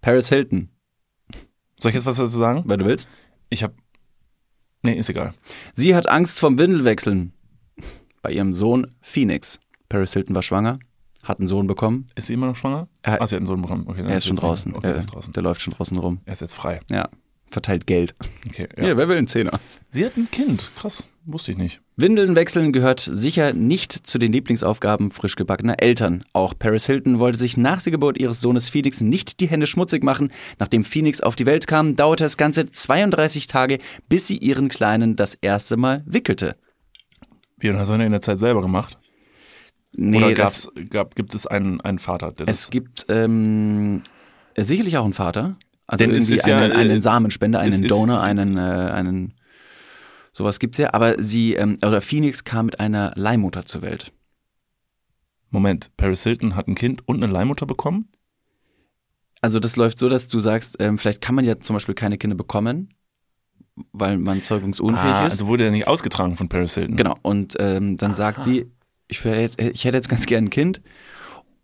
Paris Hilton. Soll ich jetzt was dazu sagen? Wenn du willst. Ich habe Nee, ist egal. Sie hat Angst vom Windelwechseln. Bei ihrem Sohn Phoenix. Paris Hilton war schwanger, hat einen Sohn bekommen. Ist sie immer noch schwanger? Er, ah, sie hat einen Sohn bekommen. Okay, er ist schon draußen. Okay, er ist draußen. Der läuft schon draußen rum. Er ist jetzt frei. Ja. Verteilt Geld. Okay. Ja, ja wer will einen Zehner? Sie hat ein Kind. Krass. Wusste ich nicht. Windeln wechseln gehört sicher nicht zu den Lieblingsaufgaben frisch gebackener Eltern. Auch Paris Hilton wollte sich nach der Geburt ihres Sohnes Phoenix nicht die Hände schmutzig machen. Nachdem Phoenix auf die Welt kam, dauerte es ganze 32 Tage, bis sie ihren Kleinen das erste Mal wickelte. Wie, und hast du in der Zeit selber gemacht? Nee, Oder gab's, gab, gibt es einen, einen Vater? Es gibt ähm, sicherlich auch einen Vater. Also Denn irgendwie einen, ja, einen äh, Samenspender, einen Donor, einen, äh, einen Sowas gibt's ja, aber sie, ähm, oder Phoenix kam mit einer Leihmutter zur Welt. Moment, Paris Hilton hat ein Kind und eine Leihmutter bekommen? Also das läuft so, dass du sagst, ähm, vielleicht kann man ja zum Beispiel keine Kinder bekommen, weil man zeugungsunfähig ah, ist. Also wurde er nicht ausgetragen von Paris Hilton. Genau, und ähm, dann Aha. sagt sie, ich, ich hätte jetzt ganz gern ein Kind.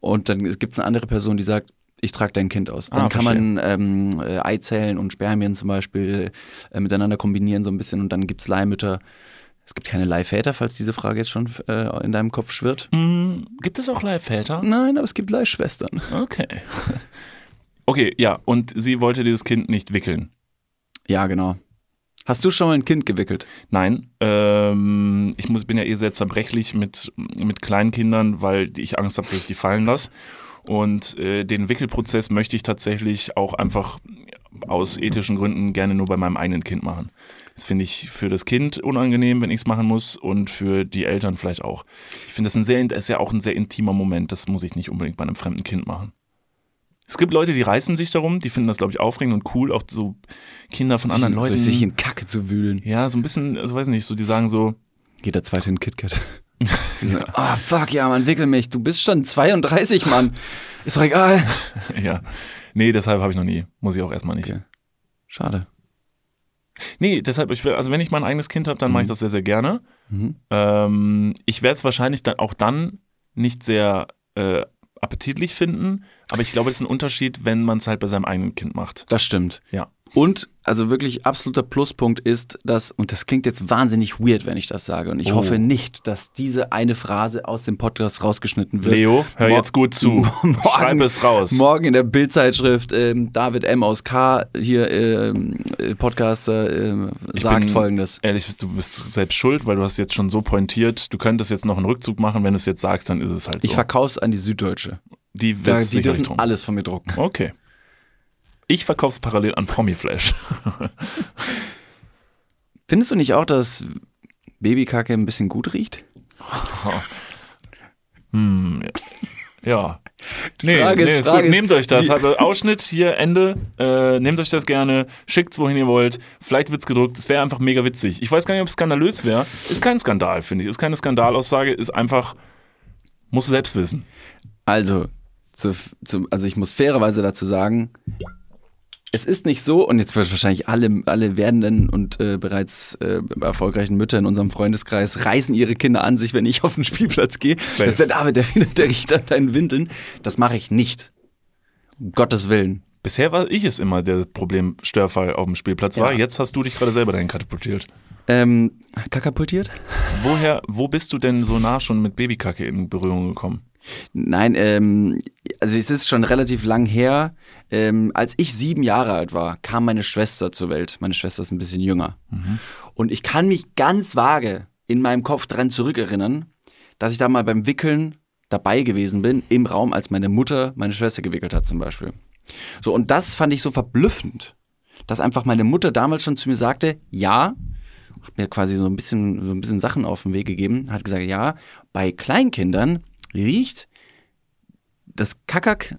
Und dann gibt es eine andere Person, die sagt, ich trage dein Kind aus. Dann ah, kann man ähm, äh, Eizellen und Spermien zum Beispiel äh, miteinander kombinieren so ein bisschen und dann gibt es Leihmütter. Es gibt keine Leihväter, falls diese Frage jetzt schon äh, in deinem Kopf schwirrt. Mm, gibt es auch Leihväter? Nein, aber es gibt Leihschwestern. Okay. Okay, ja, und sie wollte dieses Kind nicht wickeln. Ja, genau. Hast du schon mal ein Kind gewickelt? Nein. Ähm, ich muss, bin ja eh sehr zerbrechlich mit, mit kleinen Kindern, weil ich Angst habe, dass ich die fallen lasse. Und äh, den Wickelprozess möchte ich tatsächlich auch einfach aus ethischen Gründen gerne nur bei meinem eigenen Kind machen. Das finde ich für das Kind unangenehm, wenn ich es machen muss und für die Eltern vielleicht auch. Ich finde, das, ein sehr, ist ja auch ein sehr intimer Moment. Das muss ich nicht unbedingt bei einem fremden Kind machen. Es gibt Leute, die reißen sich darum, die finden das, glaube ich, aufregend und cool, auch so Kinder von anderen Leuten. sich in Kacke zu wühlen. Ja, so ein bisschen, also weiß nicht, so die sagen so. Geht der zweite in KitKat. So, ah, fuck, ja, man, wickel mich. Du bist schon 32, Mann. Ist doch egal. ja. Nee, deshalb habe ich noch nie. Muss ich auch erstmal nicht. Okay. Schade. Nee, deshalb, ich will, also wenn ich mein eigenes Kind habe, dann mhm. mache ich das sehr, sehr gerne. Mhm. Ähm, ich werde es wahrscheinlich dann auch dann nicht sehr äh, appetitlich finden, aber ich glaube, das ist ein Unterschied, wenn man es halt bei seinem eigenen Kind macht. Das stimmt. Ja. Und also wirklich absoluter Pluspunkt ist, dass, und das klingt jetzt wahnsinnig weird, wenn ich das sage, und ich oh. hoffe nicht, dass diese eine Phrase aus dem Podcast rausgeschnitten wird. Leo, hör Mor jetzt gut zu. Morgen, Schreib es raus. Morgen in der Bildzeitschrift ähm, David M. aus K. hier ähm, äh, Podcaster äh, sagt folgendes. Ehrlich, du bist selbst schuld, weil du hast jetzt schon so pointiert, du könntest jetzt noch einen Rückzug machen, wenn du es jetzt sagst, dann ist es halt so. Ich verkauf's an die Süddeutsche. Die, da, die dürfen alles von mir drucken. Okay. Ich verkaufe es parallel an Promiflash. Findest du nicht auch, dass Babykacke ein bisschen gut riecht? hm, ja. Nee, Frage nee, ist, ist gut. Nehmt euch das. Habe Ausschnitt hier, Ende. Äh, nehmt euch das gerne. Schickt es, wohin ihr wollt. Vielleicht wird es gedruckt. Es wäre einfach mega witzig. Ich weiß gar nicht, ob es skandalös wäre. Ist kein Skandal, finde ich. Ist keine Skandalaussage. Ist einfach, muss selbst wissen. Also, zu, zu, also ich muss fairerweise dazu sagen, es ist nicht so, und jetzt wird wahrscheinlich alle, alle werdenden und äh, bereits äh, erfolgreichen Mütter in unserem Freundeskreis reißen ihre Kinder an sich, wenn ich auf den Spielplatz gehe. Das ist der David, der, der riecht an deinen Windeln. Das mache ich nicht. Um Gottes Willen. Bisher war ich es immer, der Problemstörfall auf dem Spielplatz war. Ja. Jetzt hast du dich gerade selber dahin katapultiert. Ähm, kakapultiert? Woher, wo bist du denn so nah schon mit Babykacke in Berührung gekommen? Nein, ähm, also es ist schon relativ lang her. Ähm, als ich sieben Jahre alt war, kam meine Schwester zur Welt. Meine Schwester ist ein bisschen jünger. Mhm. Und ich kann mich ganz vage in meinem Kopf dran zurückerinnern, dass ich da mal beim Wickeln dabei gewesen bin, im Raum, als meine Mutter meine Schwester gewickelt hat zum Beispiel. So, und das fand ich so verblüffend, dass einfach meine Mutter damals schon zu mir sagte, ja, hat mir quasi so ein bisschen, so ein bisschen Sachen auf den Weg gegeben, hat gesagt, ja, bei Kleinkindern riecht das Kakak,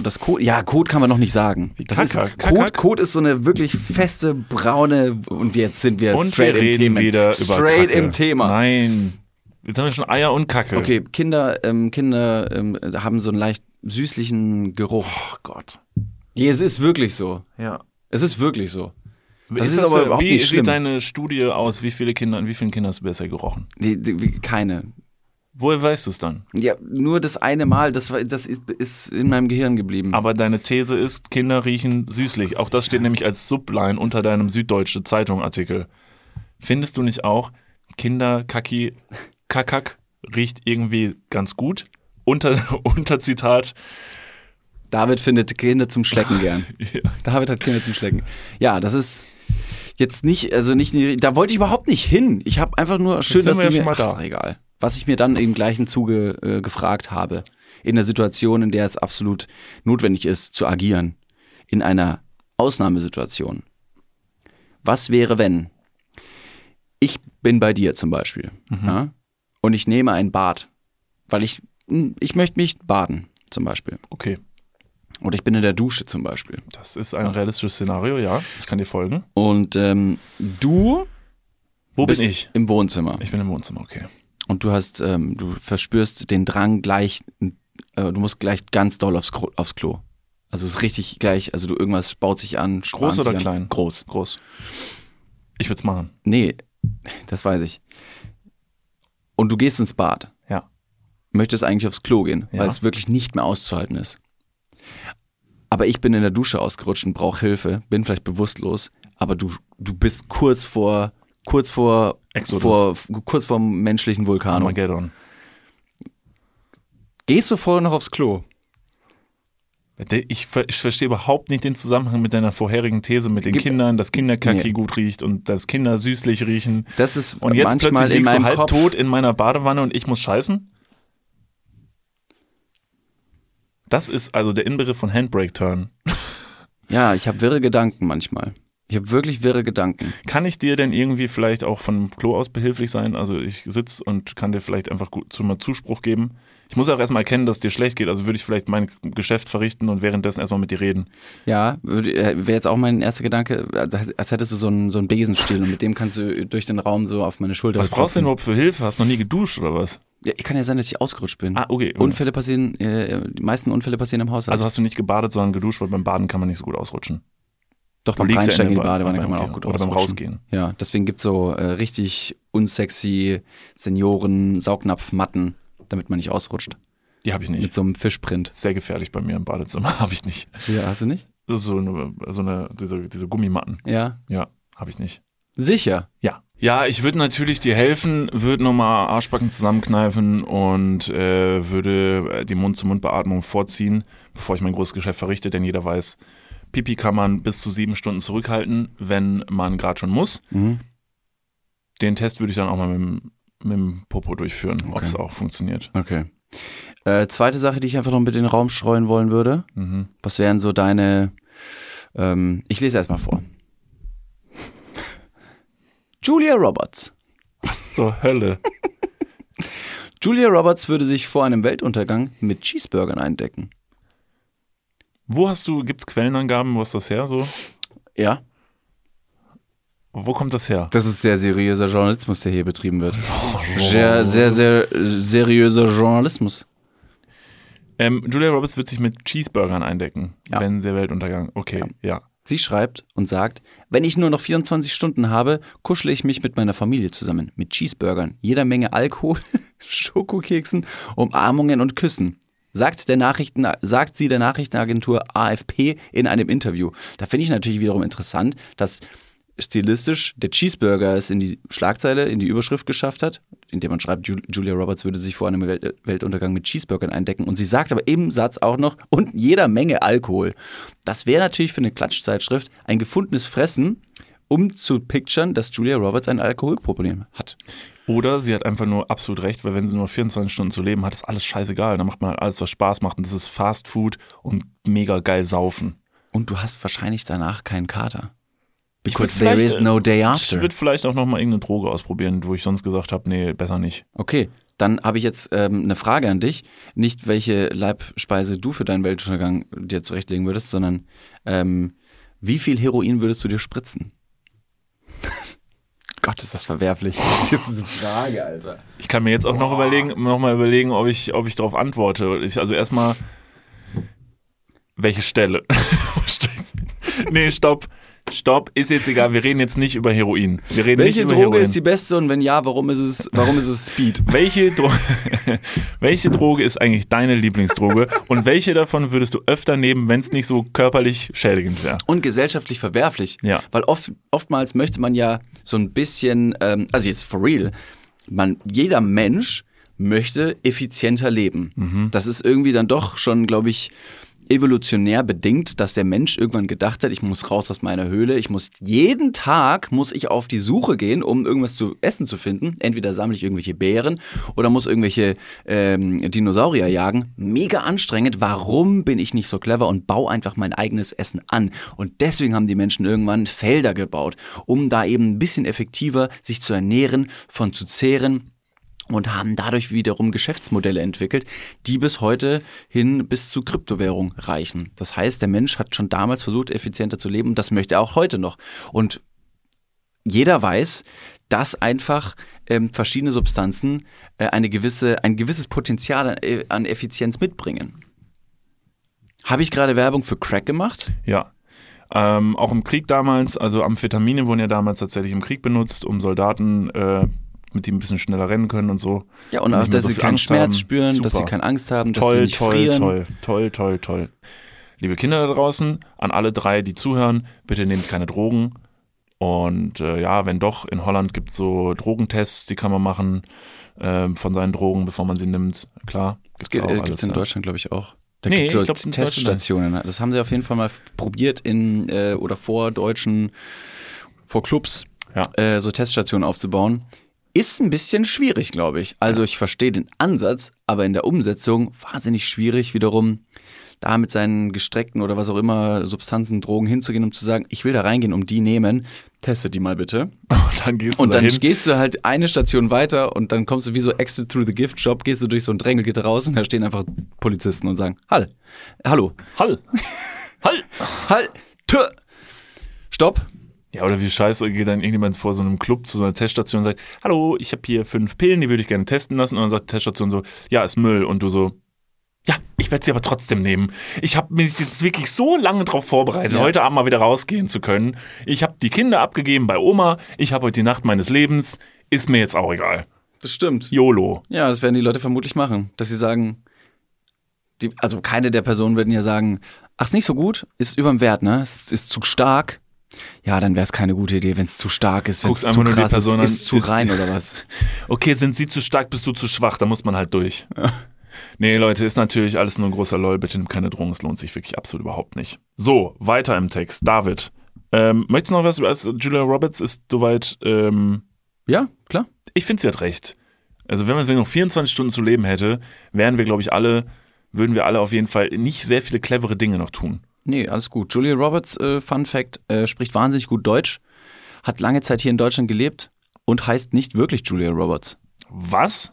das Kot, ja, Kot kann man noch nicht sagen. Das ist, Kot, Kot ist so eine wirklich feste, braune, und jetzt sind wir und straight wir im Thema. Wieder straight im Thema. Nein. Jetzt haben wir schon Eier und Kacke. Okay, Kinder, ähm, Kinder ähm, haben so einen leicht süßlichen Geruch. Oh Gott. Ja, es ist wirklich so. Ja. Es ist wirklich so. Das ist, ist aber überhaupt wie nicht schlimm. Wie sieht deine Studie aus? Wie viele Kinder, an wie vielen Kindern hast du besser gerochen? Nee, keine. Woher weißt du es dann? Ja, nur das eine Mal, das, das ist, ist, in meinem Gehirn geblieben. Aber deine These ist, Kinder riechen süßlich. Auch das steht nämlich als Subline unter deinem Süddeutsche Zeitung Artikel. Findest du nicht auch, Kinder Kaki Kakak riecht irgendwie ganz gut? Unter, unter Zitat. David findet Kinder zum Schlecken gern. ja. David hat Kinder zum Schlecken. Ja, das ist jetzt nicht, also nicht, da wollte ich überhaupt nicht hin. Ich habe einfach nur schön, dass du mir, ach, ist egal was ich mir dann im gleichen Zuge äh, gefragt habe, in der Situation, in der es absolut notwendig ist, zu agieren, in einer Ausnahmesituation. Was wäre, wenn ich bin bei dir zum Beispiel mhm. ja, und ich nehme ein Bad, weil ich, hm, ich möchte mich baden zum Beispiel. Okay. Oder ich bin in der Dusche zum Beispiel. Das ist ein realistisches Szenario, ja. Ich kann dir folgen. Und ähm, du Wo bin ich? Im Wohnzimmer. Ich bin im Wohnzimmer, okay und du hast, ähm, du verspürst den Drang gleich, äh, du musst gleich ganz doll aufs, aufs Klo. Also es ist richtig gleich, also du irgendwas baut sich an. Groß oder klein? An. Groß. Groß. Ich würde es machen. Nee, das weiß ich. Und du gehst ins Bad. Ja. Möchtest eigentlich aufs Klo gehen, ja. weil es wirklich nicht mehr auszuhalten ist. Aber ich bin in der Dusche ausgerutscht und brauche Hilfe, bin vielleicht bewusstlos, aber du, du bist kurz vor kurz vor, vor kurz vor menschlichen Vulkan. Armageddon. Gehst du vorher noch aufs Klo? Ich, ich, verstehe überhaupt nicht den Zusammenhang mit deiner vorherigen These mit den Gibt, Kindern, dass Kinderkacki nee. gut riecht und dass Kinder süßlich riechen. Das ist und jetzt plötzlich liegst du halb Kopf. tot in meiner Badewanne und ich muss scheißen? Das ist also der Inbegriff von Handbrake Turn. Ja, ich habe wirre Gedanken manchmal. Ich habe wirklich wirre Gedanken. Kann ich dir denn irgendwie vielleicht auch vom Klo aus behilflich sein? Also ich sitze und kann dir vielleicht einfach gut zu mal Zuspruch geben. Ich muss auch erstmal erkennen, dass es dir schlecht geht. Also würde ich vielleicht mein Geschäft verrichten und währenddessen erstmal mit dir reden. Ja, äh, wäre jetzt auch mein erster Gedanke, als hättest du so einen, so einen Besenstiel und mit dem kannst du durch den Raum so auf meine Schulter Was brauchst du denn überhaupt für Hilfe? Hast du noch nie geduscht oder was? Ja, kann ja sein, dass ich ausgerutscht bin. Ah, okay. Unfälle passieren, äh, die meisten Unfälle passieren im Haushalt. Also hast du nicht gebadet, sondern geduscht, weil beim Baden kann man nicht so gut ausrutschen. Doch, beim Reinsteigen in die Badewanne kann man auch gut Oder beim Rausgehen. Ja, deswegen gibt es so äh, richtig unsexy Senioren-Saugnapfmatten, damit man nicht ausrutscht. Die habe ich nicht. Mit so einem Fischprint. Sehr gefährlich bei mir im Badezimmer, habe ich nicht. Ja, hast du nicht? So eine, so eine diese, diese Gummimatten. Ja. Ja, habe ich nicht. Sicher? Ja. Ja, ich würde natürlich dir helfen, würde nochmal Arschbacken zusammenkneifen und äh, würde die Mund-zu-Mund-Beatmung vorziehen, bevor ich mein großes Geschäft verrichte, denn jeder weiß, Pipi kann man bis zu sieben Stunden zurückhalten, wenn man gerade schon muss. Mhm. Den Test würde ich dann auch mal mit, dem, mit dem Popo durchführen, okay. ob es auch funktioniert. Okay. Äh, zweite Sache, die ich einfach noch mit in den Raum streuen wollen würde. Mhm. Was wären so deine. Ähm, ich lese erstmal vor. Julia Roberts. Was zur Hölle? Julia Roberts würde sich vor einem Weltuntergang mit Cheeseburgern eindecken. Wo hast du, gibt es Quellenangaben, wo ist das her so? Ja. Wo kommt das her? Das ist sehr seriöser Journalismus, der hier betrieben wird. Sehr, sehr, sehr seriöser Journalismus. Ähm, Julia Roberts wird sich mit Cheeseburgern eindecken, ja. wenn der Weltuntergang. Okay, ja. ja. Sie schreibt und sagt, wenn ich nur noch 24 Stunden habe, kuschle ich mich mit meiner Familie zusammen. Mit Cheeseburgern, jeder Menge Alkohol, Schokokeksen, Umarmungen und Küssen sagt, der Nachrichten, sagt sie der Nachrichtenagentur AFP in einem Interview. Da finde ich natürlich wiederum interessant, dass stilistisch der Cheeseburger es in die Schlagzeile, in die Überschrift geschafft hat, indem man schreibt, Julia Roberts würde sich vor einem Weltuntergang mit Cheeseburgern eindecken. Und sie sagt aber im Satz auch noch, und jeder Menge Alkohol. Das wäre natürlich für eine Klatschzeitschrift ein gefundenes Fressen, um zu picturen, dass Julia Roberts ein Alkoholproblem hat. Oder sie hat einfach nur absolut recht, weil wenn sie nur 24 Stunden zu leben hat, ist alles scheißegal. Dann macht man halt alles, was Spaß macht. Und das ist Fast Food und mega geil saufen. Und du hast wahrscheinlich danach keinen Kater. Because there is no day after. Ich würde vielleicht auch nochmal irgendeine Droge ausprobieren, wo ich sonst gesagt habe, nee, besser nicht. Okay, dann habe ich jetzt ähm, eine Frage an dich. Nicht, welche Leibspeise du für deinen Weltuntergang dir zurechtlegen würdest, sondern ähm, wie viel Heroin würdest du dir spritzen? Gott, ist das verwerflich. Das ist eine Frage, Alter. Ich kann mir jetzt auch Boah. noch überlegen, noch mal überlegen, ob ich, ob ich darauf antworte. Ich, also erstmal, welche Stelle? nee, stopp. Stopp, ist jetzt egal, wir reden jetzt nicht über Heroin. Wir reden Welche nicht Droge Heroin. ist die beste und wenn ja, warum ist es, warum ist es Speed? welche, Dro welche Droge ist eigentlich deine Lieblingsdroge und welche davon würdest du öfter nehmen, wenn es nicht so körperlich schädigend wäre? Und gesellschaftlich verwerflich. Ja. Weil oft, oftmals möchte man ja so ein bisschen, ähm, also jetzt for real, man, jeder Mensch möchte effizienter leben. Mhm. Das ist irgendwie dann doch schon, glaube ich, evolutionär bedingt, dass der Mensch irgendwann gedacht hat, ich muss raus aus meiner Höhle, ich muss jeden Tag muss ich auf die Suche gehen, um irgendwas zu essen zu finden. Entweder sammle ich irgendwelche Beeren oder muss irgendwelche ähm, Dinosaurier jagen. Mega anstrengend. Warum bin ich nicht so clever und baue einfach mein eigenes Essen an? Und deswegen haben die Menschen irgendwann Felder gebaut, um da eben ein bisschen effektiver sich zu ernähren, von zu zehren und haben dadurch wiederum Geschäftsmodelle entwickelt, die bis heute hin bis zu Kryptowährung reichen. Das heißt, der Mensch hat schon damals versucht, effizienter zu leben und das möchte er auch heute noch. Und jeder weiß, dass einfach ähm, verschiedene Substanzen äh, eine gewisse, ein gewisses Potenzial an, äh, an Effizienz mitbringen. Habe ich gerade Werbung für Crack gemacht? Ja. Ähm, auch im Krieg damals, also Amphetamine wurden ja damals tatsächlich im Krieg benutzt, um Soldaten äh, mit ihm ein bisschen schneller rennen können und so. Ja, und, auch, dass so sie keinen Angst Schmerz haben. spüren, Super. dass sie keine Angst haben, toll, dass sie nicht toll, frieren. Toll, toll, toll, toll. Liebe Kinder da draußen, an alle drei, die zuhören, bitte nehmt keine Drogen. Und äh, ja, wenn doch, in Holland gibt es so Drogentests, die kann man machen äh, von seinen Drogen, bevor man sie nimmt. Klar. Gibt's gibt es in ja. Deutschland, glaube ich, auch. Da nee, gibt es so Teststationen. Das haben sie auf jeden Fall mal probiert in äh, oder vor deutschen, vor Clubs, ja. äh, so Teststationen aufzubauen. Ist ein bisschen schwierig, glaube ich. Also ich verstehe den Ansatz, aber in der Umsetzung wahnsinnig schwierig wiederum da mit seinen gestreckten oder was auch immer Substanzen, Drogen hinzugehen, um zu sagen, ich will da reingehen, um die nehmen, testet die mal bitte. Und dann gehst du Und dann dahin. gehst du halt eine Station weiter und dann kommst du wie so Exit through the Gift Shop, gehst du durch so ein Drängelgitter raus und da stehen einfach Polizisten und sagen, Hall, hallo, Hall. Hall. Hall, tö, stopp. Ja, oder wie scheiße geht dann irgendjemand vor so einem Club zu so einer Teststation und sagt, hallo, ich habe hier fünf Pillen, die würde ich gerne testen lassen. Und dann sagt die Teststation so, ja, ist Müll. Und du so, ja, ich werde sie aber trotzdem nehmen. Ich habe mich jetzt wirklich so lange darauf vorbereitet, Ja. heute Abend mal wieder rausgehen zu können. Ich habe die Kinder abgegeben bei Oma. Ich habe heute die Nacht meines Lebens. Ist mir jetzt auch egal. Das stimmt. YOLO. Ja, das werden die Leute vermutlich machen, dass sie sagen, die, also keine der Personen würden ja sagen, ach, ist nicht so gut, ist überm Wert, ne? Es ist zu stark. Ja, dann wäre es keine gute Idee, wenn es zu stark ist, wenn es zu einfach nur die krass Person an, ist, ist zu ist- rein oder was. Okay, sind sie zu stark, bist du zu schwach, da muss man halt durch. Nee, Leute, ist natürlich alles nur ein großer LOL, bitte nimm keine Drogen, es lohnt sich wirklich absolut überhaupt nicht. So, weiter im Text. David, ähm, möchtest du noch was über also Julia Roberts ist soweit, ähm, Ja, klar. ich finde, sie hat recht. Also wenn man noch 24 Stunden zu leben hätte, wären wir, glaube ich, alle, würden wir alle auf jeden Fall nicht sehr viele clevere Dinge noch tun. Nee, alles gut. Julia Roberts, äh, Fun Fact, äh, spricht wahnsinnig gut Deutsch, hat lange Zeit hier in Deutschland gelebt und heißt nicht wirklich Julia Roberts. Was?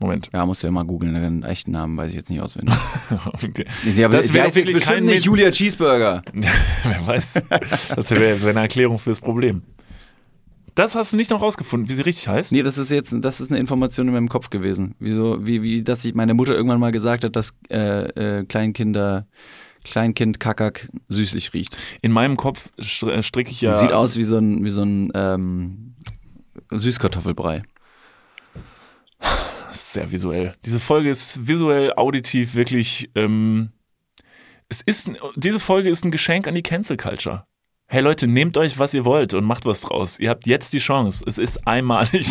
Moment. Ja, musst du ja mal googeln, ihren echten Namen weiß ich jetzt nicht auswendig. Okay. Sie, aber, Das sie wäre heißt jetzt bestimmt nicht Julia Cheeseburger. Wer weiß. Das wäre wär eine Erklärung fürs Problem. Das hast du nicht noch rausgefunden, wie sie richtig heißt? Nee, das ist jetzt, das ist eine Information in meinem Kopf gewesen. Wieso, wie, wie, dass ich meine Mutter irgendwann mal gesagt hat, dass äh, äh, Kleinkinder, Kleinkind Kakack süßlich riecht. In meinem Kopf äh, stricke ich ja. Sieht aus wie so ein, wie so ein ähm, Süßkartoffelbrei. Sehr visuell. Diese Folge ist visuell, auditiv wirklich. Ähm, es ist, diese Folge ist ein Geschenk an die Cancel Culture. Hey Leute, nehmt euch, was ihr wollt und macht was draus. Ihr habt jetzt die Chance. Es ist einmalig.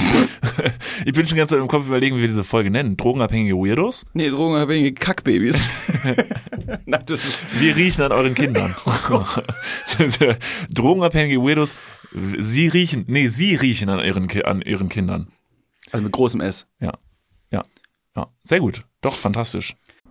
ich bin schon Zeit im Kopf überlegen, wie wir diese Folge nennen. Drogenabhängige Weirdos. Nee, drogenabhängige Kackbabys. Nein, das ist Wir riechen an euren Kindern. Drogenabhängige Weirdos. Sie riechen, nee, sie riechen an ihren, an ihren Kindern. also mit großem S. Ja, ja, ja. Sehr gut. Doch, fantastisch.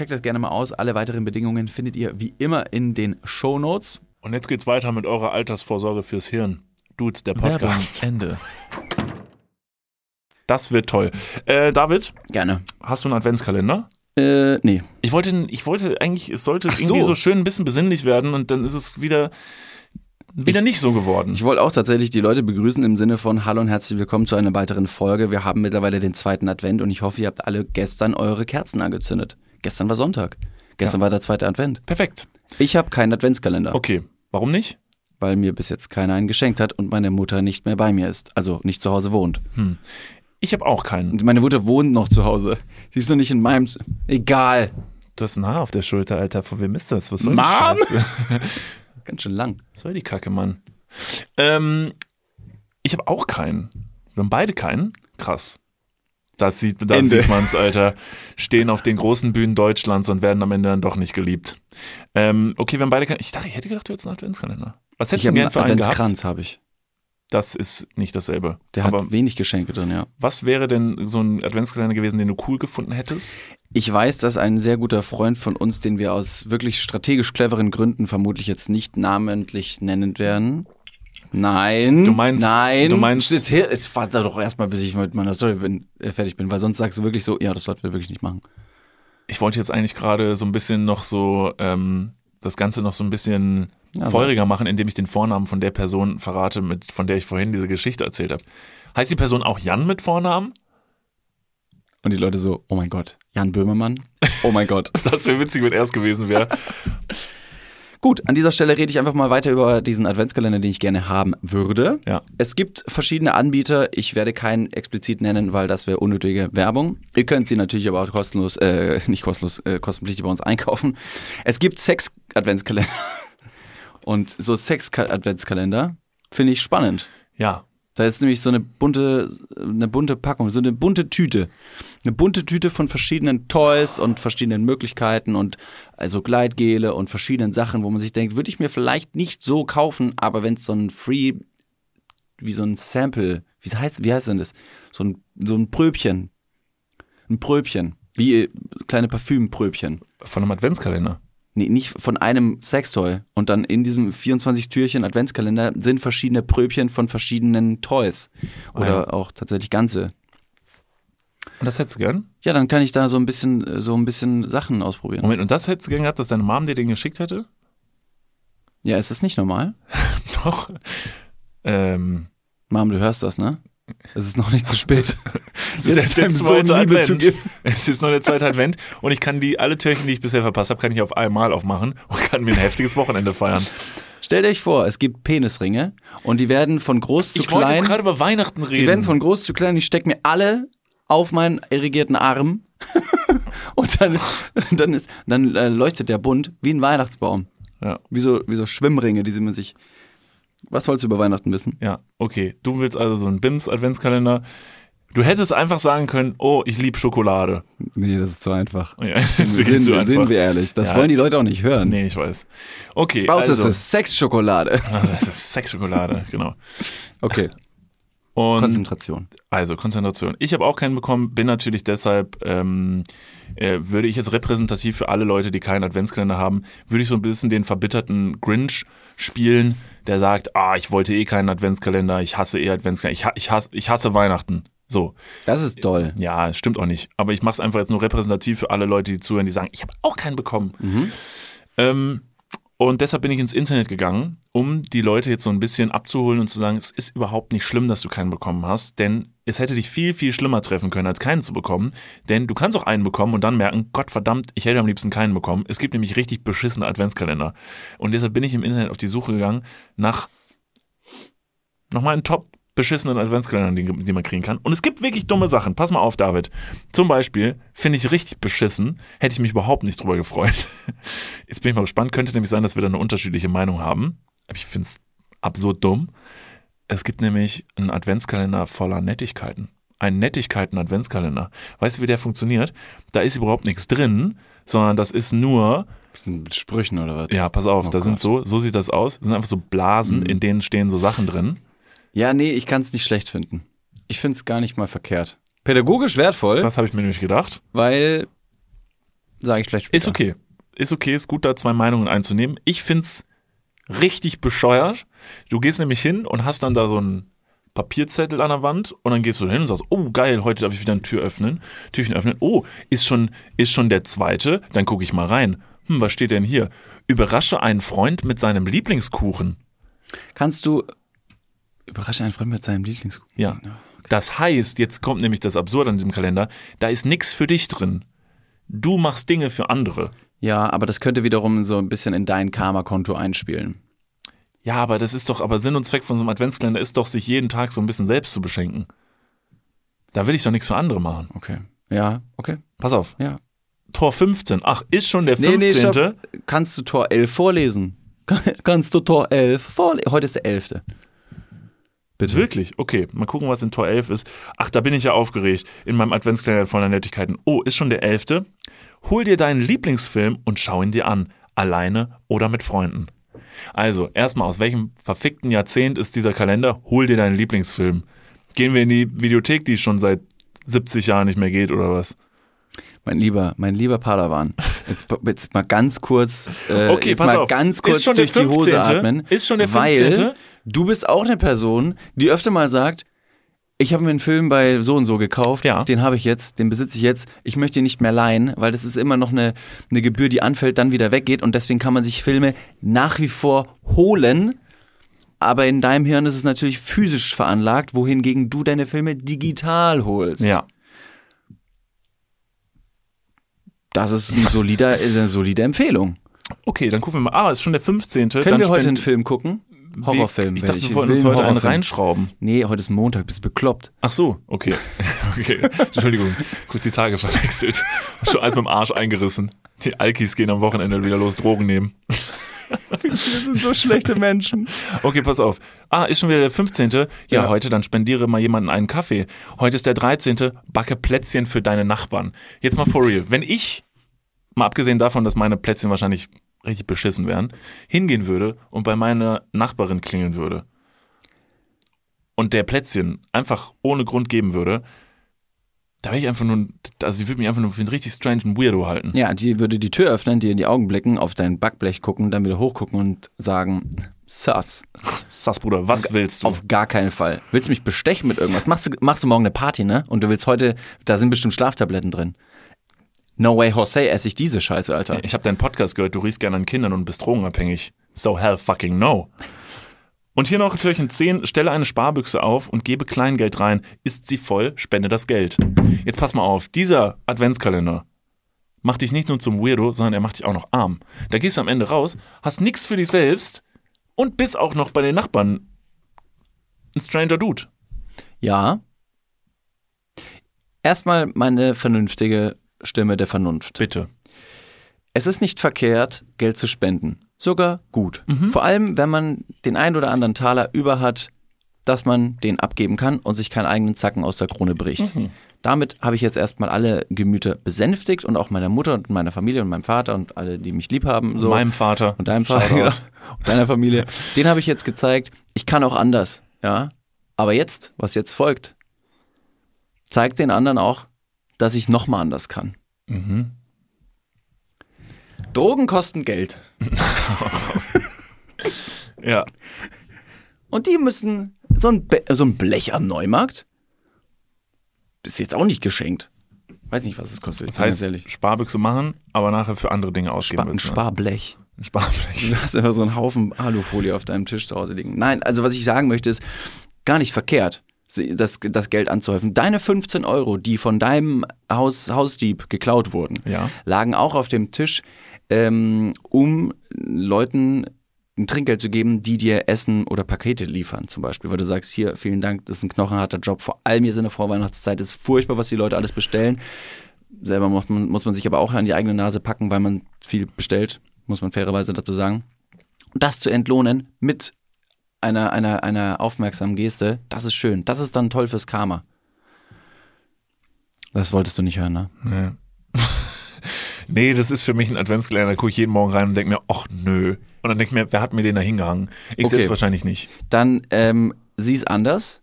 Checkt das gerne mal aus. Alle weiteren Bedingungen findet ihr wie immer in den Show Notes. Und jetzt geht's weiter mit eurer Altersvorsorge fürs Hirn. Dudes, der Podcast. Werbung, Ende. Das wird toll. Äh, David? Gerne. Hast du einen Adventskalender? Äh, nee. Ich wollte, ich wollte eigentlich, es sollte so. irgendwie so schön ein bisschen besinnlich werden und dann ist es wieder wieder ich, nicht so geworden. Ich wollte auch tatsächlich die Leute begrüßen im Sinne von Hallo und herzlich willkommen zu einer weiteren Folge. Wir haben mittlerweile den zweiten Advent und ich hoffe, ihr habt alle gestern eure Kerzen angezündet. Gestern war Sonntag. Gestern ja. war der zweite Advent. Perfekt. Ich habe keinen Adventskalender. Okay. Warum nicht? Weil mir bis jetzt keiner einen geschenkt hat und meine Mutter nicht mehr bei mir ist. Also nicht zu Hause wohnt. Hm. Ich habe auch keinen. Meine Mutter wohnt noch zu Hause. Sie ist noch nicht in meinem. Z Egal. Du hast ein Haar auf der Schulter, Alter. Von wem ist das? Was soll Mom? Ganz schön lang. Was soll die Kacke, Mann? Ähm, ich habe auch keinen. Wir haben beide keinen. Krass. Das sieht, da sieht man's, Alter. Stehen auf den großen Bühnen Deutschlands und werden am Ende dann doch nicht geliebt. Ähm, okay, wir haben beide. Ich dachte, ich hätte gedacht, du hättest einen Adventskalender. Was hättest du gern für einen? Adventskranz habe ich. Das ist nicht dasselbe. Der Aber hat wenig Geschenke drin, ja. Was wäre denn so ein Adventskalender gewesen, den du cool gefunden hättest? Ich weiß, dass ein sehr guter Freund von uns, den wir aus wirklich strategisch cleveren Gründen vermutlich jetzt nicht namentlich nennen werden, Nein. Du meinst, nein. Du meinst, jetzt, jetzt warte doch erstmal, bis ich mit meiner Story bin, äh, fertig bin, weil sonst sagst du wirklich so, ja, das sollten wir wirklich nicht machen. Ich wollte jetzt eigentlich gerade so ein bisschen noch so, ähm, das Ganze noch so ein bisschen also. feuriger machen, indem ich den Vornamen von der Person verrate, mit, von der ich vorhin diese Geschichte erzählt habe. Heißt die Person auch Jan mit Vornamen? Und die Leute so, oh mein Gott, Jan Böhmermann? Oh mein Gott. das wäre witzig, wenn er es gewesen wäre. Gut, an dieser Stelle rede ich einfach mal weiter über diesen Adventskalender, den ich gerne haben würde. Ja. Es gibt verschiedene Anbieter. Ich werde keinen explizit nennen, weil das wäre unnötige Werbung. Ihr könnt sie natürlich aber auch kostenlos, äh, nicht kostenlos, äh, kostenpflichtig bei uns einkaufen. Es gibt Sex-Adventskalender. Und so Sex-Adventskalender finde ich spannend. Ja, da ist nämlich so eine bunte, eine bunte Packung, so eine bunte Tüte. Eine bunte Tüte von verschiedenen Toys und verschiedenen Möglichkeiten und also Gleitgele und verschiedenen Sachen, wo man sich denkt, würde ich mir vielleicht nicht so kaufen, aber wenn es so ein Free, wie so ein Sample, wie heißt, wie heißt denn das? So ein, so ein Pröbchen. Ein Pröbchen. Wie kleine Parfümpröbchen. Von einem Adventskalender. Nee, nicht von einem Sextoy. Und dann in diesem 24-Türchen Adventskalender sind verschiedene Pröbchen von verschiedenen Toys. Oder oh ja. auch tatsächlich ganze. Und das hättest du gern? Ja, dann kann ich da so ein bisschen, so ein bisschen Sachen ausprobieren. Moment, und das hättest du gern gehabt, dass deine Mom dir den geschickt hätte? Ja, ist das nicht normal? Doch. Ähm. Mom, du hörst das, ne? Es ist noch nicht zu spät. es ist jetzt der zweite Advent. Es ist noch der zweite Advent und ich kann die alle Türchen, die ich bisher verpasst habe, kann ich auf einmal aufmachen und kann mir ein heftiges Wochenende feiern. Stellt euch vor, es gibt Penisringe und die werden von groß zu ich klein. Ich wollte jetzt gerade über Weihnachten reden. Die werden von groß zu klein. Ich stecke mir alle auf meinen irrigierten Arm und dann, dann, ist, dann äh, leuchtet der bunt wie ein Weihnachtsbaum. Ja. Wie so, wie so Schwimmringe, die man sich was wolltest du über Weihnachten wissen? Ja, okay. Du willst also so einen BIMS-Adventskalender. Du hättest einfach sagen können, oh, ich liebe Schokolade. Nee, das ist zu einfach. Ja, das sind, zu einfach. sind wir ehrlich. Das ja. wollen die Leute auch nicht hören. Nee, ich weiß. Okay. Außer also, es ist Sexschokolade. Also es ist Sexschokolade, genau. Okay. Und Konzentration. Also Konzentration. Ich habe auch keinen bekommen, bin natürlich deshalb, ähm, äh, würde ich jetzt repräsentativ für alle Leute, die keinen Adventskalender haben, würde ich so ein bisschen den verbitterten Grinch spielen der sagt, ah, ich wollte eh keinen Adventskalender, ich hasse eh Adventskalender, ich, ich, hasse, ich hasse Weihnachten. So. Das ist toll. Ja, stimmt auch nicht. Aber ich mache es einfach jetzt nur repräsentativ für alle Leute, die zuhören, die sagen, ich habe auch keinen bekommen. Mhm. Ähm, und deshalb bin ich ins Internet gegangen, um die Leute jetzt so ein bisschen abzuholen und zu sagen, es ist überhaupt nicht schlimm, dass du keinen bekommen hast, denn es hätte dich viel, viel schlimmer treffen können, als keinen zu bekommen. Denn du kannst auch einen bekommen und dann merken, Gott verdammt, ich hätte am liebsten keinen bekommen. Es gibt nämlich richtig beschissene Adventskalender. Und deshalb bin ich im Internet auf die Suche gegangen nach nochmal einen top beschissenen Adventskalendern, die, die man kriegen kann. Und es gibt wirklich dumme Sachen. Pass mal auf, David. Zum Beispiel finde ich richtig beschissen, hätte ich mich überhaupt nicht drüber gefreut. Jetzt bin ich mal gespannt. Könnte nämlich sein, dass wir da eine unterschiedliche Meinung haben. Aber ich finde es absurd dumm. Es gibt nämlich einen Adventskalender voller Nettigkeiten. Einen Nettigkeiten-Adventskalender. Weißt du, wie der funktioniert? Da ist überhaupt nichts drin, sondern das ist nur. Bisschen mit Sprüchen oder was? Ja, pass auf, Oh da sind Gott. so, so sieht das aus. Das sind einfach so Blasen, Mhm. in denen stehen so Sachen drin. Ja, nee, ich kann es nicht schlecht finden. Ich finde es gar nicht mal verkehrt. Pädagogisch wertvoll, Das habe ich mir nämlich gedacht. weil, sage ich vielleicht später. Ist okay. Ist okay, ist gut, da zwei Meinungen einzunehmen. Ich find's richtig bescheuert. Du gehst nämlich hin und hast dann da so einen Papierzettel an der Wand und dann gehst du hin und sagst, oh geil, heute darf ich wieder eine Tür öffnen, Türchen öffnen. Oh, ist schon, ist schon der zweite? Dann gucke ich mal rein. Hm, was steht denn hier? Überrasche einen Freund mit seinem Lieblingskuchen. Kannst du überraschen einen Freund mit seinem Lieblingskuchen? Ja. Das heißt, jetzt kommt nämlich das Absurde an diesem Kalender, da ist nichts für dich drin. Du machst Dinge für andere. Ja, aber das könnte wiederum so ein bisschen in dein Karma-Konto einspielen. Ja, aber das ist doch, aber Sinn und Zweck von so einem Adventskalender ist doch, sich jeden Tag so ein bisschen selbst zu beschenken. Da will ich doch nichts für andere machen. Okay. Ja, okay. Pass auf. Ja. Tor 15. Ach, ist schon der Nee, 15. nee, stopp. Kannst du Tor 11 vorlesen? Kannst du Tor 11 vorlesen? Heute ist der 11. Bitte. Wirklich? Okay, mal gucken, was in Tor 11 ist. Ach, da bin ich ja aufgeregt. In meinem Adventskalender voller Nettigkeiten. Oh, ist schon der 11. Hol dir deinen Lieblingsfilm und schau ihn dir an. Alleine oder mit Freunden. Also, erstmal, aus welchem verfickten Jahrzehnt ist dieser Kalender? Hol dir deinen Lieblingsfilm. Gehen wir in die Videothek, die schon seit 70 Jahren nicht mehr geht, oder was? Mein lieber, mein lieber Padawan. Jetzt, jetzt mal ganz kurz, äh, Okay, jetzt pass mal auf. ganz Ist kurz durch die Hose 15.? atmen. Ist schon der Weil 15.? Du bist auch eine Person, die öfter mal sagt, ich habe mir einen Film bei so und so gekauft, Ja. den habe ich jetzt, den besitze ich jetzt, ich möchte ihn nicht mehr leihen, weil das ist immer noch eine, eine Gebühr, die anfällt, dann wieder weggeht und deswegen kann man sich Filme nach wie vor holen, aber in deinem Hirn ist es natürlich physisch veranlagt, wohingegen du deine Filme digital holst. Ja. Das ist ein solider, eine solide Empfehlung. Okay, dann gucken wir mal. Ah, ist schon der 15. Können dann wir heute einen Film gucken? Horrorfilm. Ich dachte, welchen? wir wollten uns heute einen reinschrauben. Nee, heute ist Montag, bist bekloppt. Ach so, okay. okay. Entschuldigung, kurz die Tage verwechselt. Schon alles mit dem Arsch eingerissen. Die Alkis gehen am Wochenende wieder los, Drogen nehmen. Wir sind so schlechte Menschen. Okay, pass auf. Ah, ist schon wieder der 15. Ja, Ja. heute, dann spendiere mal jemanden einen Kaffee. Heute ist der 13. Backe Plätzchen für deine Nachbarn. Jetzt mal for real. Wenn ich, mal abgesehen davon, dass meine Plätzchen wahrscheinlich richtig beschissen wären, hingehen würde und bei meiner Nachbarin klingeln würde und der Plätzchen einfach ohne Grund geben würde, da wäre ich einfach nur, also sie würde mich einfach nur für einen richtig strangen Weirdo halten. Ja, die würde die Tür öffnen, dir in die Augen blicken, auf dein Backblech gucken, dann wieder hochgucken und sagen, Sass. Sass, Bruder, was willst du? Auf gar keinen Fall. Willst du mich bestechen mit irgendwas? Machst du, machst du morgen eine Party, ne? Und du willst heute, da sind bestimmt Schlaftabletten drin. No way, Jose, esse ich diese Scheiße, Alter. Ich habe deinen Podcast gehört, du riechst gerne an Kindern und bist drogenabhängig. So hell fucking no. Und hier noch Türchen 10, stelle eine Sparbüchse auf und gebe Kleingeld rein. Ist sie voll, spende das Geld. Jetzt pass mal auf, dieser Adventskalender macht dich nicht nur zum Weirdo, sondern er macht dich auch noch arm. Da gehst du am Ende raus, hast nichts für dich selbst und bist auch noch bei den Nachbarn ein stranger Dude. Ja. Erstmal meine vernünftige Stimme der Vernunft. Bitte. Es ist nicht verkehrt, Geld zu spenden. Sogar gut. Vor allem, wenn man den ein oder anderen Taler über hat, dass man den abgeben kann und sich keinen eigenen Zacken aus der Krone bricht. Damit habe ich jetzt erstmal alle Gemüter besänftigt und auch meiner Mutter und meiner Familie und meinem Vater und alle, die mich lieb haben. So. Meinem Vater. und deinem Vater genau, und deiner Familie. Den habe ich jetzt gezeigt. Ich kann auch anders, ja. Aber jetzt, was jetzt folgt, zeigt den anderen auch, dass ich noch mal anders kann. Mhm. Drogen kosten Geld. Ja. Und die müssen so ein, Be so ein Blech am Neumarkt ist jetzt auch nicht geschenkt. Weiß nicht, was es kostet. Das heißt, ehrlich. Sparbüchse machen, aber nachher für andere Dinge ausgeben Spa ein ne? Sparblech. Ein Sparblech. Du hast einfach so einen Haufen Alufolie auf deinem Tisch zu Hause liegen. Nein, also was ich sagen möchte ist, gar nicht verkehrt. Das, das Geld anzuhäufen. Deine 15 Euro, die von deinem Haus, Hausdieb geklaut wurden, Ja. lagen auch auf dem Tisch, ähm, um Leuten ein Trinkgeld zu geben, die dir Essen oder Pakete liefern, zum Beispiel. Weil du sagst, hier, vielen Dank, das ist ein knochenharter Job, vor allem jetzt in der Vorweihnachtszeit, ist furchtbar, was die Leute alles bestellen. Selber muss man, muss man sich aber auch an die eigene Nase packen, weil man viel bestellt, muss man fairerweise dazu sagen. Und das zu entlohnen mit einer, einer, einer aufmerksamen Geste, das ist schön. Das ist dann toll fürs Karma. Das wolltest du nicht hören, ne? Nee. nee, das ist für mich ein Adventskalender. Da gucke ich jeden Morgen rein und denke mir, ach nö. Und dann denke ich mir, wer hat mir den da hingehangen? Ich Okay. selbst wahrscheinlich nicht. Dann ähm, sieh es anders.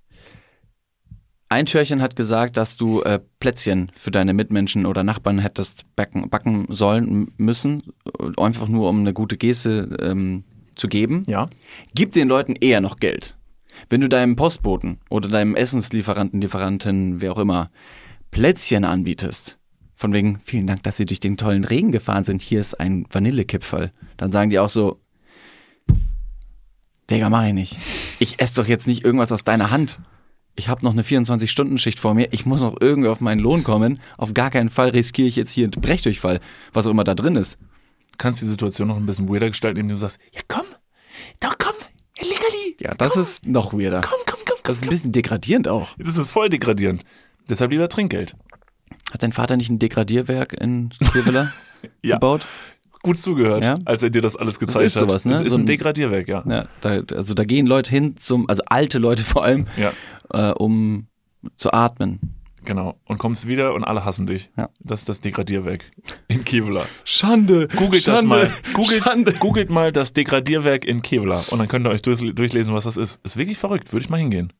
Ein Türchen hat gesagt, dass du äh, Plätzchen für deine Mitmenschen oder Nachbarn hättest backen, backen sollen müssen, äh, einfach nur um eine gute Geste ähm, zu geben. Ja. Gib den Leuten eher noch Geld. Wenn du deinem Postboten oder deinem Essenslieferanten, Lieferanten, wer auch immer, Plätzchen anbietest, von wegen, vielen Dank, dass Sie durch den tollen Regen gefahren sind, hier ist ein Vanillekipferl, dann sagen die auch so, Digga, mach ich nicht. Ich esse doch jetzt nicht irgendwas aus deiner Hand. Ich habe noch eine 24-Stunden-Schicht vor mir. Ich muss noch irgendwie auf meinen Lohn kommen. Auf gar keinen Fall riskiere ich jetzt hier einen Brechdurchfall, was auch immer da drin ist. Kannst die Situation noch ein bisschen weirder gestalten, indem du sagst, ja komm, doch komm, Leckerli. Ja, das ist noch weirder. Komm, komm, komm, komm. Das ist ein bisschen degradierend auch. Das ist voll degradierend. Deshalb lieber Trinkgeld. Hat dein Vater nicht ein Degradierwerk in Kirwiller Ja. gebaut? Gut zugehört, Ja. als er dir das alles gezeigt ist sowas, ne? hat. Das ist So ein ein- Degradierwerk, ja. Ja, da, also da gehen Leute hin zum, also alte Leute vor allem, Ja, äh, um zu atmen. Genau. Und kommst wieder und alle hassen dich. Ja. Das ist das Degradierwerk in Kevlar. Schande! Googelt das mal. Googelt, Schande. googelt mal das Degradierwerk in Kevlar und dann könnt ihr euch durch, durchlesen, was das ist. Ist wirklich verrückt, würde ich mal hingehen.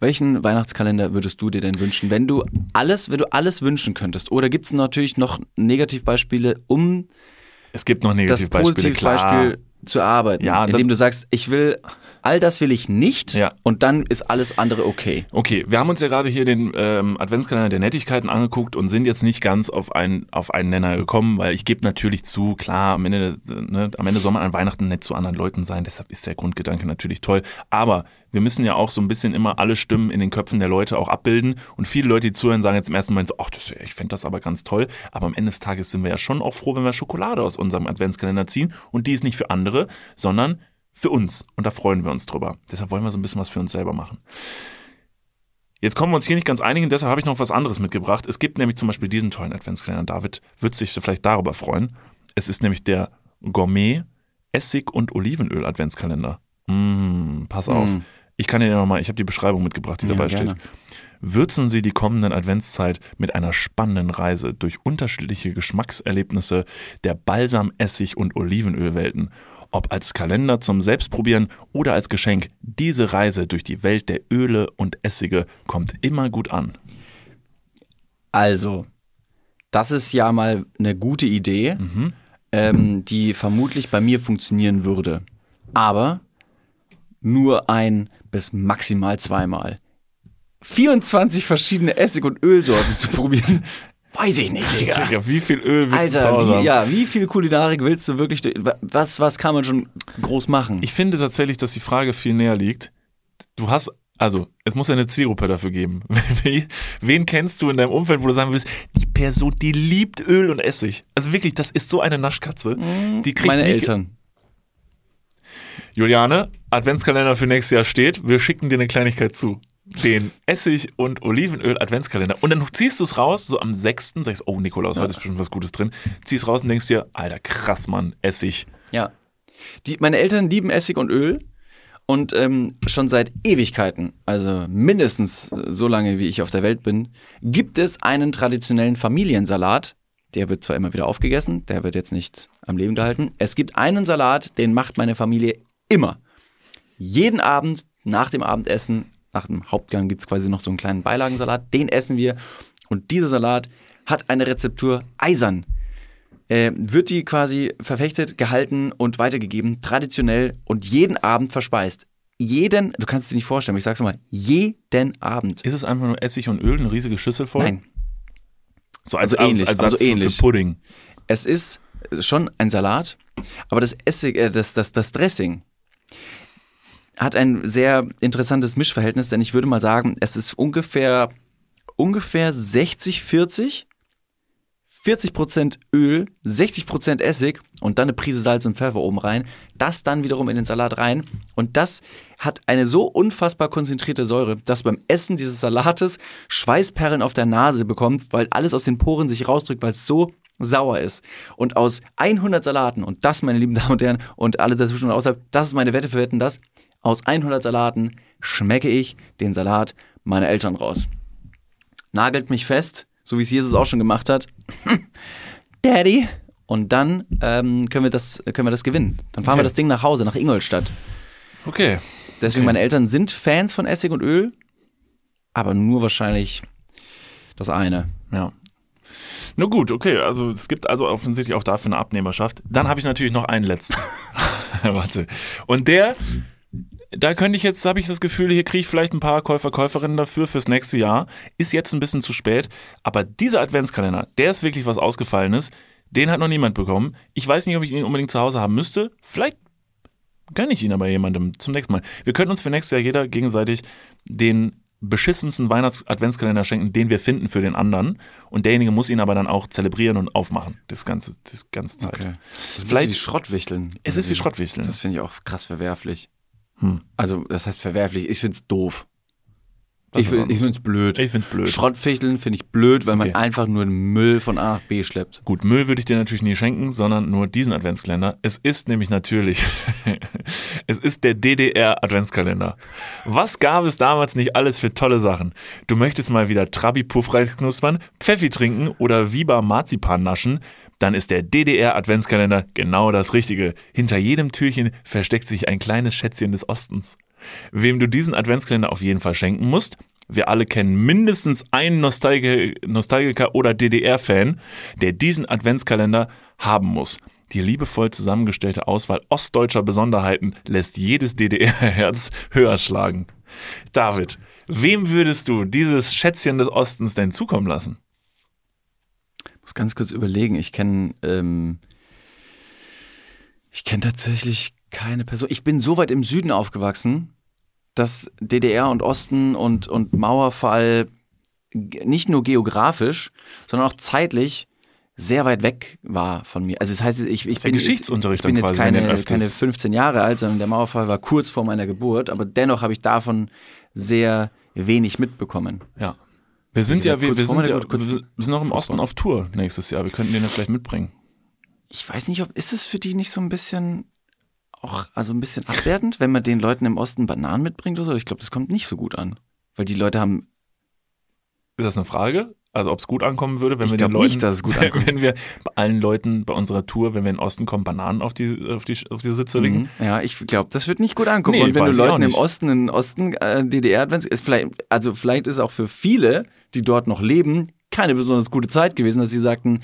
Welchen Weihnachtskalender würdest du dir denn wünschen, wenn du alles, wenn du alles wünschen könntest? Oder gibt es natürlich noch Negativbeispiele, um Es gibt noch das Negativbeispiele, klar. Positivbeispiel zu erarbeiten? Ja, indem das- du sagst, ich will, all das will ich nicht Ja. und dann ist alles andere okay. Okay, wir haben uns ja gerade hier den ähm, Adventskalender der Nettigkeiten angeguckt und sind jetzt nicht ganz auf einen, auf einen Nenner gekommen, weil ich gebe natürlich zu, klar, am Ende, ne, am Ende soll man an Weihnachten nett zu anderen Leuten sein, deshalb ist der Grundgedanke natürlich toll. Aber wir müssen ja auch so ein bisschen immer alle Stimmen in den Köpfen der Leute auch abbilden und viele Leute, die zuhören, sagen jetzt im ersten Moment so, ach, das, ich fände das aber ganz toll, aber am Ende des Tages sind wir ja schon auch froh, wenn wir Schokolade aus unserem Adventskalender ziehen und die ist nicht für andere, sondern für uns und da freuen wir uns drüber. Deshalb wollen wir so ein bisschen was für uns selber machen. Jetzt kommen wir uns hier nicht ganz einigen, deshalb habe ich noch was anderes mitgebracht. Es gibt nämlich zum Beispiel diesen tollen Adventskalender. David wird sich vielleicht darüber freuen. Es ist nämlich der Gourmet Essig- und Olivenöl Adventskalender. Mm, pass auf. Mm. Ich kann dir nochmal, ich habe die Beschreibung mitgebracht, die Ja, dabei gerne. steht. Würzen Sie die kommenden Adventszeit mit einer spannenden Reise durch unterschiedliche Geschmackserlebnisse der Balsam, Essig und Olivenölwelten. Ob als Kalender zum Selbstprobieren oder als Geschenk, diese Reise durch die Welt der Öle und Essige kommt immer gut an. Also, das ist ja mal eine gute Idee, Mhm. ähm, die vermutlich bei mir funktionieren würde. Aber nur ein bis maximal zweimal. 24 verschiedene Essig- und Ölsorten zu probieren, weiß ich nicht, Digga. Digga, wie viel Öl willst du zu Alter, Hause wie, haben? ja, wie viel Kulinarik willst du wirklich? Was, was kann man schon groß machen? Ich finde tatsächlich, dass die Frage viel näher liegt. Du hast, also, es muss eine Zielgruppe dafür geben. Wen- kennst du in deinem Umfeld, wo du sagen willst, die Person, die liebt Öl und Essig. Also wirklich, das ist so eine Naschkatze. Die kriegt Meine Eltern. Juliane, Adventskalender für nächstes Jahr steht. Wir schicken dir eine Kleinigkeit zu. Den Essig- und Olivenöl Adventskalender. Und dann ziehst du es raus, so am 6. sagst, oh Nikolaus, heute ist bestimmt was Gutes drin. Ziehst raus und denkst dir, alter krass, Mann, Essig. Ja. Die, meine Eltern lieben Essig und Öl und ähm, schon seit Ewigkeiten, also mindestens so lange wie ich auf der Welt bin, gibt es einen traditionellen Familiensalat. Der wird zwar immer wieder aufgegessen, der wird jetzt nicht am Leben gehalten. Es gibt einen Salat, den macht meine Familie immer. Jeden Abend nach dem Abendessen, nach dem Hauptgang gibt es quasi noch so einen kleinen Beilagensalat, den essen wir. Und dieser Salat hat eine Rezeptur eisern äh, wird die quasi verfechtet, gehalten und weitergegeben, traditionell und jeden Abend verspeist. Jeden, du kannst es dir nicht vorstellen, ich sag's mal, jeden Abend. Ist es einfach nur Essig und Öl, eine riesige Schüssel voll? Nein, So als, Also ähnlich, als aber Satz so für- ähnlich. für Pudding. es ist schon ein Salat, aber das Essig, äh, das, das, das Dressing hat ein sehr interessantes Mischverhältnis, denn ich würde mal sagen, es ist ungefähr, ungefähr 60, 40. 40% Öl, 60% Essig und dann eine Prise Salz und Pfeffer oben rein. Das dann wiederum in den Salat rein. Und das hat eine so unfassbar konzentrierte Säure, dass du beim Essen dieses Salates Schweißperlen auf der Nase bekommst, weil alles aus den Poren sich rausdrückt, weil es so sauer ist. Und aus 100 Salaten, und das, meine lieben Damen und Herren, und alle dazwischen und außerhalb, das ist meine Wette für Wetten, das, aus 100 Salaten schmecke ich den Salat meiner Eltern raus. Nagelt mich fest, so wie es Jesus auch schon gemacht hat. Daddy. Und dann ähm, können, wir das, können wir das gewinnen. Dann fahren Okay. wir das Ding nach Hause, nach Ingolstadt. Okay. Deswegen, Okay. meine Eltern sind Fans von Essig und Öl, aber nur wahrscheinlich das eine. Ja. Nur gut, okay, also es gibt also offensichtlich auch dafür eine Abnehmerschaft. Dann habe ich natürlich noch einen letzten. Warte. Und der, da könnte ich jetzt, habe ich das Gefühl, hier kriege ich vielleicht ein paar Käufer, Käuferinnen dafür fürs nächste Jahr. Ist jetzt ein bisschen zu spät. Aber dieser Adventskalender, der ist wirklich was Ausgefallenes. Den hat noch niemand bekommen. Ich weiß nicht, ob ich ihn unbedingt zu Hause haben müsste. Vielleicht gönne ich ihn aber jemandem zum nächsten Mal. Wir könnten uns für nächstes Jahr jeder gegenseitig den beschissensten Weihnachts-Adventskalender schenken, den wir finden für den anderen. Und derjenige muss ihn aber dann auch zelebrieren und aufmachen. Das ganze, das ganze Zeit. Das ist Vielleicht- wie Schrottwichteln. Es ist wie Schrottwichteln. Das finde ich auch krass verwerflich. Hm. Also, das heißt verwerflich. Ich finde es doof. Ich, ich finde es blöd. Ich find's blöd. Schrottwichteln finde ich blöd, weil man Okay. einfach nur Müll von A nach B schleppt. Gut, Müll würde ich dir natürlich nie schenken, sondern nur diesen Adventskalender. Es ist nämlich natürlich, es ist der DDR-Adventskalender. Was gab es damals nicht alles für tolle Sachen? Du möchtest mal wieder Trabi-Puffreis knuspern, Pfeffi trinken oder Viva Marzipan naschen? Dann ist der DDR-Adventskalender genau das Richtige. Hinter jedem Türchen versteckt sich ein kleines Schätzchen des Ostens. Wem du diesen Adventskalender auf jeden Fall schenken musst, wir alle kennen mindestens einen Nostalgi Nostalgiker oder DDR-Fan, der diesen Adventskalender haben muss. Die liebevoll zusammengestellte Auswahl ostdeutscher Besonderheiten lässt jedes DDR-Herz höher schlagen. David, wem würdest du dieses Schätzchen des Ostens denn zukommen lassen? Ich muss ganz kurz überlegen. Ich kenne ähm, ich kenne tatsächlich keine Person. Ich bin so weit im Süden aufgewachsen, dass DDR und Osten und, und Mauerfall nicht nur geografisch, sondern auch zeitlich sehr weit weg war von mir. Also das heißt, ich, ich bin, Geschichtsunterricht ich bin jetzt keine, keine 15 Jahre alt, sondern der Mauerfall war kurz vor meiner Geburt, aber dennoch habe ich davon sehr wenig mitbekommen. Ja. Wir sind gesagt, ja, wir, wir, sind ja wir sind noch im Osten auf Tour nächstes Jahr. Wir könnten den ja vielleicht mitbringen. ich weiß nicht, ob ist es für die nicht so ein bisschen auch also ein bisschen abwertend, wenn man den Leuten im Osten Bananen mitbringt oder so. Ich glaube, das kommt nicht so gut an, weil die Leute haben Ist das eine Frage? Also ob es gut ankommen würde, wenn Ich wir den Leuten, nicht, dass es gut wenn, ankommt. wenn wir bei allen Leuten bei unserer Tour, wenn wir in den Osten kommen, Bananen auf die auf die auf die Sitze legen. Mhm. Ja, ich glaube, das wird nicht gut ankommen. Nee, und wenn du Leuten im. Osten, in Osten äh, DDR ist vielleicht, also vielleicht ist auch für viele, die dort noch leben, keine besonders gute Zeit gewesen, dass sie sagten,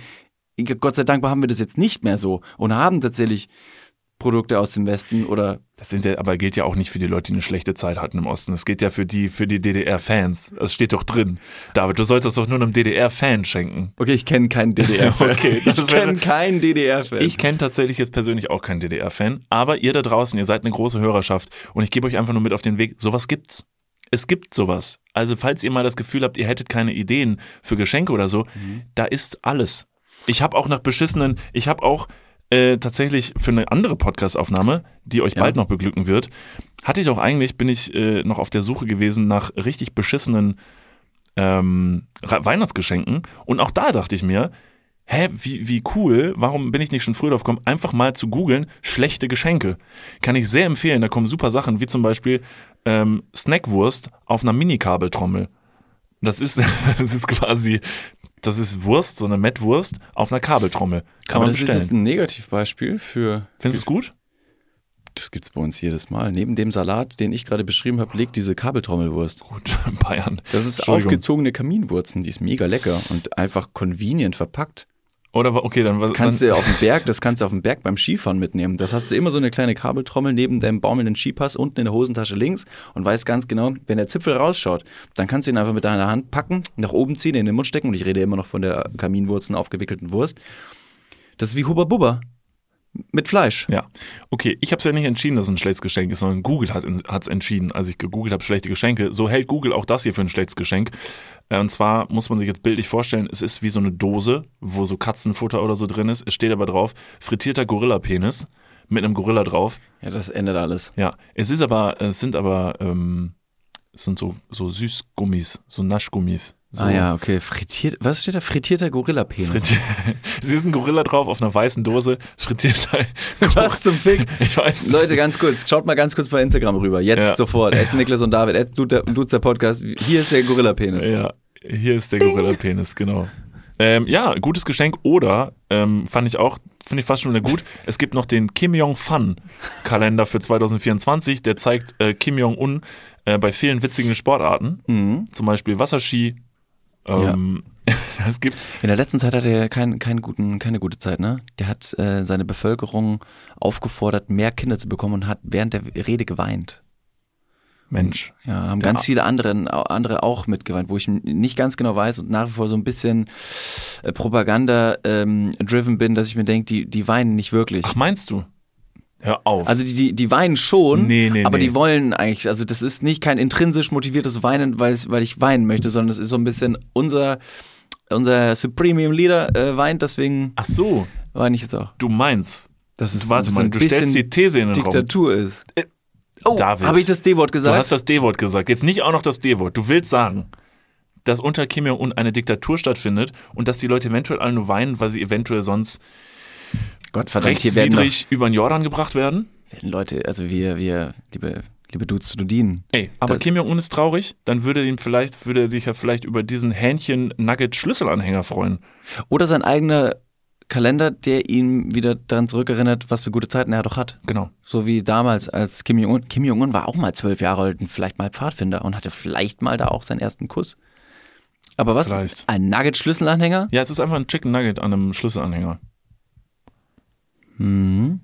Gott sei Dank haben wir das jetzt nicht mehr so und haben tatsächlich Produkte aus dem Westen oder Das sind ja, aber gilt ja auch nicht für die Leute, die eine schlechte Zeit hatten im Osten. Es geht ja für die für die DDR-Fans. Das steht doch drin. David, du sollst das doch nur einem DDR-Fan schenken. Okay, ich kenne keinen DDR-Fan. Okay, ich kenne keinen DDR-Fan. Ich kenne tatsächlich jetzt persönlich auch keinen DDR-Fan, aber ihr da draußen, ihr seid eine große Hörerschaft und ich gebe euch einfach nur mit auf den Weg, sowas gibt's. Es gibt sowas. Also falls ihr mal das Gefühl habt, ihr hättet keine Ideen für Geschenke oder so, da ist alles. Ich habe auch nach beschissenen, ich habe auch äh, tatsächlich für eine andere Podcast-Aufnahme, die euch Ja. bald noch beglücken wird, hatte ich auch eigentlich, bin ich äh, noch auf der Suche gewesen nach richtig beschissenen ähm, Weihnachtsgeschenken und auch da dachte ich mir, hä, wie, wie cool, warum bin ich nicht schon früher drauf gekommen, einfach mal zu googeln, schlechte Geschenke. Kann ich sehr empfehlen, da kommen super Sachen, wie zum Beispiel ähm, Snackwurst auf einer Mini-Kabeltrommel. Das ist, das ist quasi, das ist Wurst, so eine Mettwurst auf einer Kabeltrommel. Kann Aber man das ist bestellen. jetzt ein Negativbeispiel für. Findest du es gut? Das gibt's bei uns jedes Mal. Neben dem Salat, den ich gerade beschrieben habe, liegt diese Kabeltrommelwurst. Gut, Bayern. Das ist aufgezogene Kaminwurzen, die ist mega lecker und einfach convenient verpackt. Oder, okay, dann was. Kannst dann, du auf dem Berg, das kannst du auf dem Berg beim Skifahren mitnehmen. Das hast du immer so eine kleine Kabeltrommel neben deinem baumelnden Skipass unten in der Hosentasche links und weißt ganz genau, wenn der Zipfel rausschaut, dann kannst du ihn einfach mit deiner Hand packen, nach oben ziehen, in den Mund stecken und ich rede immer noch von der Kaminwurzen aufgewickelten Wurst. Das ist wie Hubba Bubba. Mit Fleisch. Ja. Okay, ich habe es ja nicht entschieden, dass es ein schlechtes Geschenk ist, sondern Google hat es entschieden, als ich gegoogelt habe, schlechte Geschenke. So hält Google auch das hier für ein schlechtes Geschenk. Äh, und zwar muss man sich jetzt bildlich vorstellen, es ist wie so eine Dose, wo so Katzenfutter oder so drin ist. Es steht aber drauf, frittierter Gorillapenis mit einem Gorilla drauf. Ja, das ändert alles. Ja, es ist aber, es sind aber, ähm, es sind so, so Süßgummis, so Naschgummis. So. Ah ja, okay. Frittiert, was steht da? Frittierter Gorilla-Penis. Frittier es ist ein Gorilla drauf auf einer weißen Dose, frittierter. Was zum Fick? Ich weiß es Leute, ganz kurz, schaut mal ganz kurz bei Instagram rüber. Jetzt Ja. sofort. Ed Niklas und David, Ed Dudes der Podcast. Hier ist der Gorilla-Penis. Ja, hier ist der Gorilla-Penis, genau. Ähm, ja, gutes Geschenk oder, ähm, fand ich auch, finde ich fast schon wieder gut, es gibt noch den Kim Jong-Fun-Kalender für 2024, der zeigt äh, Kim Jong-un äh, bei vielen witzigen Sportarten, Mhm. zum Beispiel Wasserski, ähm, das gibt's. In der letzten Zeit hat er kein, keinen guten, keine gute Zeit, ne? Der hat äh, seine Bevölkerung aufgefordert, mehr Kinder zu bekommen und hat während der Rede geweint. Mensch. Ja, haben Ja. ganz viele anderen, andere auch mitgeweint, wo ich nicht ganz genau weiß und nach wie vor so ein bisschen äh, Propaganda-driven bin, dass ich mir denke, die, die weinen nicht wirklich. Ach, meinst du? Hör auf. Also die, die, die weinen schon, Nee, nee, aber nee. die wollen eigentlich, also das ist nicht kein intrinsisch motiviertes Weinen, weil, es- weil ich weinen möchte, sondern es ist so ein bisschen unser, unser Supreme Leader äh, weint, deswegen Ach so, weine ich jetzt auch. du meinst. Dass es Warte mal, du stellst die These in den Raum. Diktatur ist. Oh, David. habe ich das D-Wort Du gesagt? hast das D-Wort gesagt. Jetzt nicht auch noch das D-Wort. Du willst sagen, dass unter Kim Jong-un eine Diktatur stattfindet und dass die Leute eventuell alle nur weinen, weil sie eventuell sonst Gott verdammt, hier werden, rechtswidrig über den Jordan gebracht werden? noch, werden Leute, also wir, wir, liebe, liebe Dudes zu Dudinen. Ey, aber Kim Jong-un ist traurig, dann würde ihm vielleicht, würde er sich ja vielleicht über diesen Hähnchen-Nugget-Schlüsselanhänger freuen. Oder sein eigener Kalender, der ihn wieder daran zurückerinnert, was für gute Zeiten er doch hat. Genau. So wie damals als Kim Jong-un. Kim Jong-un war auch mal zwölf Jahre alt und vielleicht mal Pfadfinder und hatte vielleicht mal da auch seinen ersten Kuss. Aber was? Vielleicht. Ein Nugget-Schlüsselanhänger? Ja, es ist einfach ein Chicken Nugget an einem Schlüsselanhänger. Mhm.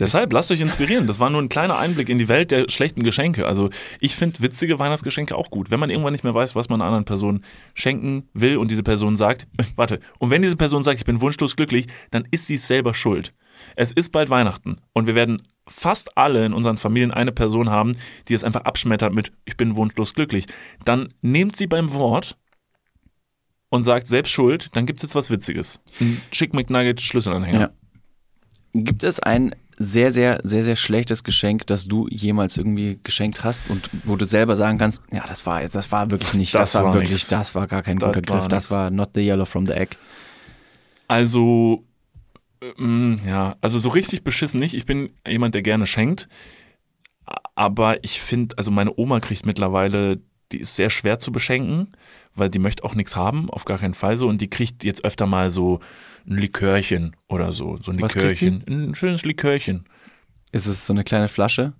Deshalb lasst euch inspirieren. Das war nur ein kleiner Einblick in die Welt der schlechten Geschenke. Also ich finde witzige Weihnachtsgeschenke auch gut. Wenn man irgendwann nicht mehr weiß, was man einer anderen Person schenken will und diese Person sagt, warte, und wenn diese Person sagt, ich bin wunschlos glücklich, dann ist sie selber schuld. Es ist bald Weihnachten und wir werden fast alle in unseren Familien eine Person haben, die es einfach abschmettert mit, ich bin wunschlos glücklich. Dann nehmt sie beim Wort und sagt selbst schuld, dann gibt es jetzt was Witziges. Ein Chick McNugget Schlüsselanhänger. Ja. Gibt es ein sehr, sehr, sehr, sehr schlechtes Geschenk, das du jemals irgendwie geschenkt hast und wo du selber sagen kannst, ja, das war das war wirklich nicht, das, Das war, war wirklich, nix. das war gar kein Das guter Griff, das nix. war not the yellow from the egg. Also, ähm, ja, also so richtig beschissen nicht. Ich bin jemand, der gerne schenkt. Aber ich finde, also meine Oma kriegt mittlerweile, die ist sehr schwer zu beschenken, weil die möchte auch nichts haben, auf gar keinen Fall so. Und die kriegt jetzt öfter mal so ein Likörchen oder so. So ein Was? Likörchen. Ein schönes Likörchen. Ist es so eine kleine Flasche?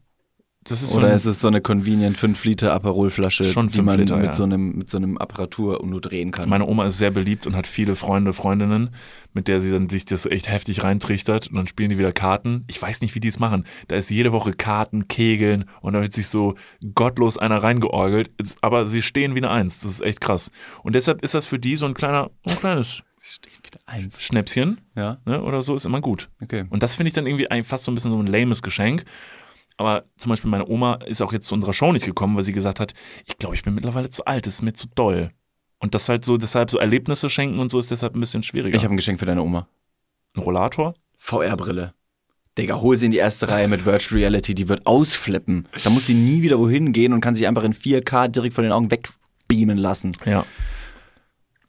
Das ist so Oder ein, ist es so eine convenient 5 Liter Aperol-Flasche, die man Liter, mit, ja. so einem, mit so einem Apparatur nur drehen kann? Meine Oma ist sehr beliebt und hat viele Freunde, Freundinnen, mit der sie dann sich das echt heftig reintrichtert und dann spielen die wieder Karten. Ich weiß nicht, wie die es machen. Da ist jede Woche Karten, Kegeln und da wird sich so gottlos einer reingeorgelt. Aber sie stehen wie eine Eins. Das ist echt krass. Und deshalb ist das für die so ein kleiner, ein kleines Eins. Schnäpschen Ja, ne, oder so ist immer gut. okay. Und das finde ich dann irgendwie fast so ein bisschen so ein lames Geschenk. Aber zum Beispiel meine Oma ist auch jetzt zu unserer Show nicht gekommen, weil sie gesagt hat, ich glaube, ich bin mittlerweile zu alt, das ist mir zu doll. Und das halt so, deshalb so Erlebnisse schenken und so ist deshalb ein bisschen schwieriger. Ich habe ein Geschenk für deine Oma. Ein Rollator? VR-Brille. Digga, hol sie in die erste Reihe mit Virtual Reality, die wird ausflippen. Da muss sie nie wieder wohin gehen und kann sich einfach in 4K direkt von den Augen wegbeamen lassen. Ja.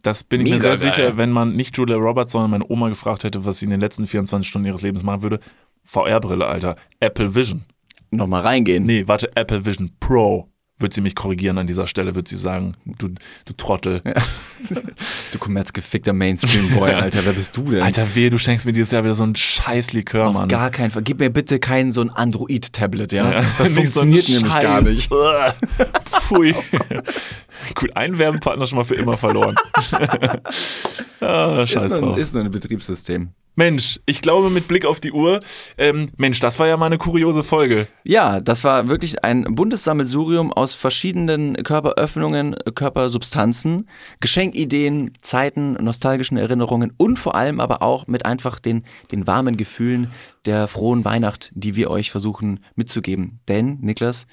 Das bin ich mir Mega sehr geil. sicher, wenn man nicht Julia Roberts, sondern meine Oma gefragt hätte, was sie in den letzten 24 Stunden ihres Lebens machen würde. VR-Brille, Alter. Apple Vision. Nochmal reingehen. Nee, warte, Apple Vision Pro. Wird sie mich korrigieren an dieser Stelle, wird sie sagen, du, du Trottel. Du kommerzgefickter Mainstream-Boy, Alter, wer bist du denn? Alter, weh, du schenkst mir dieses Jahr wieder so ein scheiß Likör, Auf Mann. gar keinen Fall. Gib mir bitte kein so ein Android-Tablet, ja. Ja, Das nicht so funktioniert nämlich gar nicht. Pfui. Gut, ein Werbepartner schon mal für immer verloren. ah, scheiß Ist nur, drauf. ist nur ein Betriebssystem. Mensch, ich glaube mit Blick auf die Uhr, ähm, Mensch, das war ja mal eine kuriose Folge. Ja, das war wirklich ein buntes Sammelsurium aus verschiedenen Körperöffnungen, Körpersubstanzen, Geschenkideen, Zeiten, nostalgischen Erinnerungen und vor allem aber auch mit einfach den, den warmen Gefühlen der frohen Weihnacht, die wir euch versuchen mitzugeben. Denn, Niklas,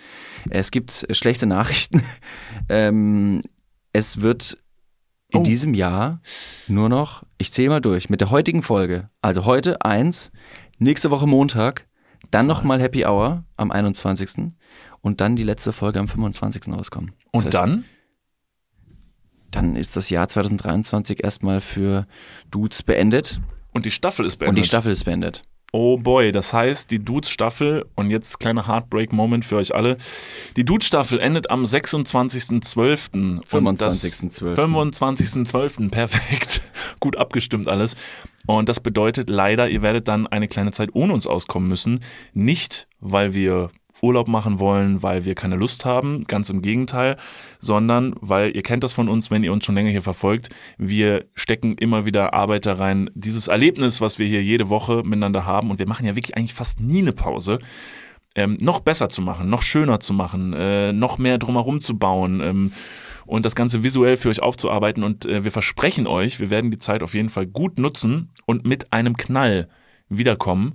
es gibt schlechte Nachrichten. ähm, es wird in oh. diesem Jahr nur noch, ich zähle mal durch, mit der heutigen Folge, also heute eins, nächste Woche Montag, dann nochmal Happy Hour am 21. und dann die letzte Folge am 25. rauskommen. Das und heißt, dann? Dann ist das Jahr 2023 erstmal für Dudes beendet. Und die Staffel ist beendet. Und die Staffel ist beendet. Oh boy, das heißt, die Dudes-Staffel, und jetzt kleiner Heartbreak-Moment für euch alle, die Dudes-Staffel endet am 26.12. 25.12. 25.12. Perfekt. Gut abgestimmt alles. Und das bedeutet leider, ihr werdet dann eine kleine Zeit ohne uns auskommen müssen. Nicht, weil wir Urlaub machen wollen, weil wir keine Lust haben, ganz im Gegenteil, sondern weil ihr kennt das von uns, wenn ihr uns schon länger hier verfolgt, wir stecken immer wieder Arbeit da rein, dieses Erlebnis, was wir hier jede Woche miteinander haben und wir machen ja wirklich eigentlich fast nie eine Pause, ähm, noch besser zu machen, noch schöner zu machen, äh, noch mehr drumherum zu bauen. Ähm, und das Ganze visuell für euch aufzuarbeiten. Und äh, wir versprechen euch, wir werden die Zeit auf jeden Fall gut nutzen und mit einem Knall wiederkommen.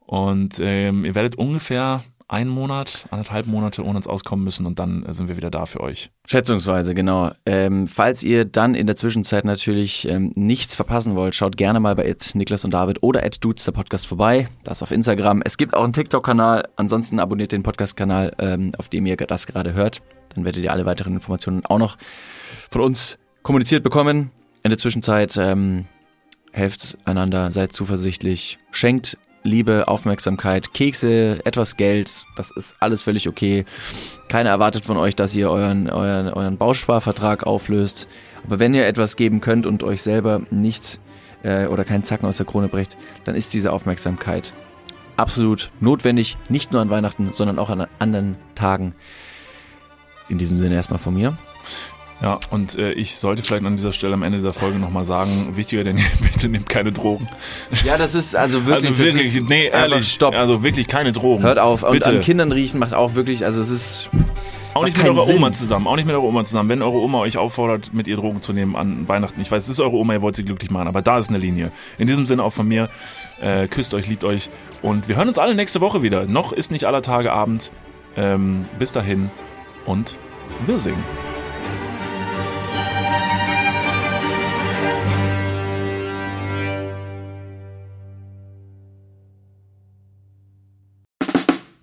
Und ähm, ihr werdet ungefähr einen Monat, anderthalb Monate ohne uns auskommen müssen und dann sind wir wieder da für euch. Schätzungsweise, genau. Ähm, falls ihr dann in der Zwischenzeit natürlich ähm, nichts verpassen wollt, schaut gerne mal bei Niklas und David oder Ed Dudes der Podcast vorbei. Das auf Instagram. Es gibt auch einen TikTok-Kanal. Ansonsten abonniert den Podcast-Kanal, ähm, auf dem ihr das gerade hört. Dann werdet ihr alle weiteren Informationen auch noch von uns kommuniziert bekommen. In der Zwischenzeit ähm, helft einander, seid zuversichtlich, schenkt Liebe, Aufmerksamkeit, Kekse, etwas Geld, das ist alles völlig okay. Keiner erwartet von euch, dass ihr euren, euren, euren Bausparvertrag auflöst. Aber wenn ihr etwas geben könnt und euch selber nicht äh, oder keinen Zacken aus der Krone brecht, dann ist diese Aufmerksamkeit absolut notwendig. Nicht nur an Weihnachten, sondern auch an anderen Tagen. In diesem Sinne erstmal von mir. Ja, und äh, ich sollte vielleicht an dieser Stelle am Ende dieser Folge nochmal sagen, wichtiger denn bitte nehmt keine Drogen. Ja, das ist also wirklich, also wirklich ist, nee, ehrlich, stopp. Also wirklich keine Drogen. Hört auf. Und bitte. an Kindern riechen macht auch wirklich, also es ist auch nicht mit eurer Sinn. Oma zusammen, auch nicht mit eurer Oma zusammen. Wenn eure Oma euch auffordert, mit ihr Drogen zu nehmen an Weihnachten, ich weiß, es ist eure Oma, ihr wollt sie glücklich machen, aber da ist eine Linie. In diesem Sinne auch von mir, äh, küsst euch, liebt euch und wir hören uns alle nächste Woche wieder. Noch ist nicht aller Tage Abend. Ähm, bis dahin und wir singen.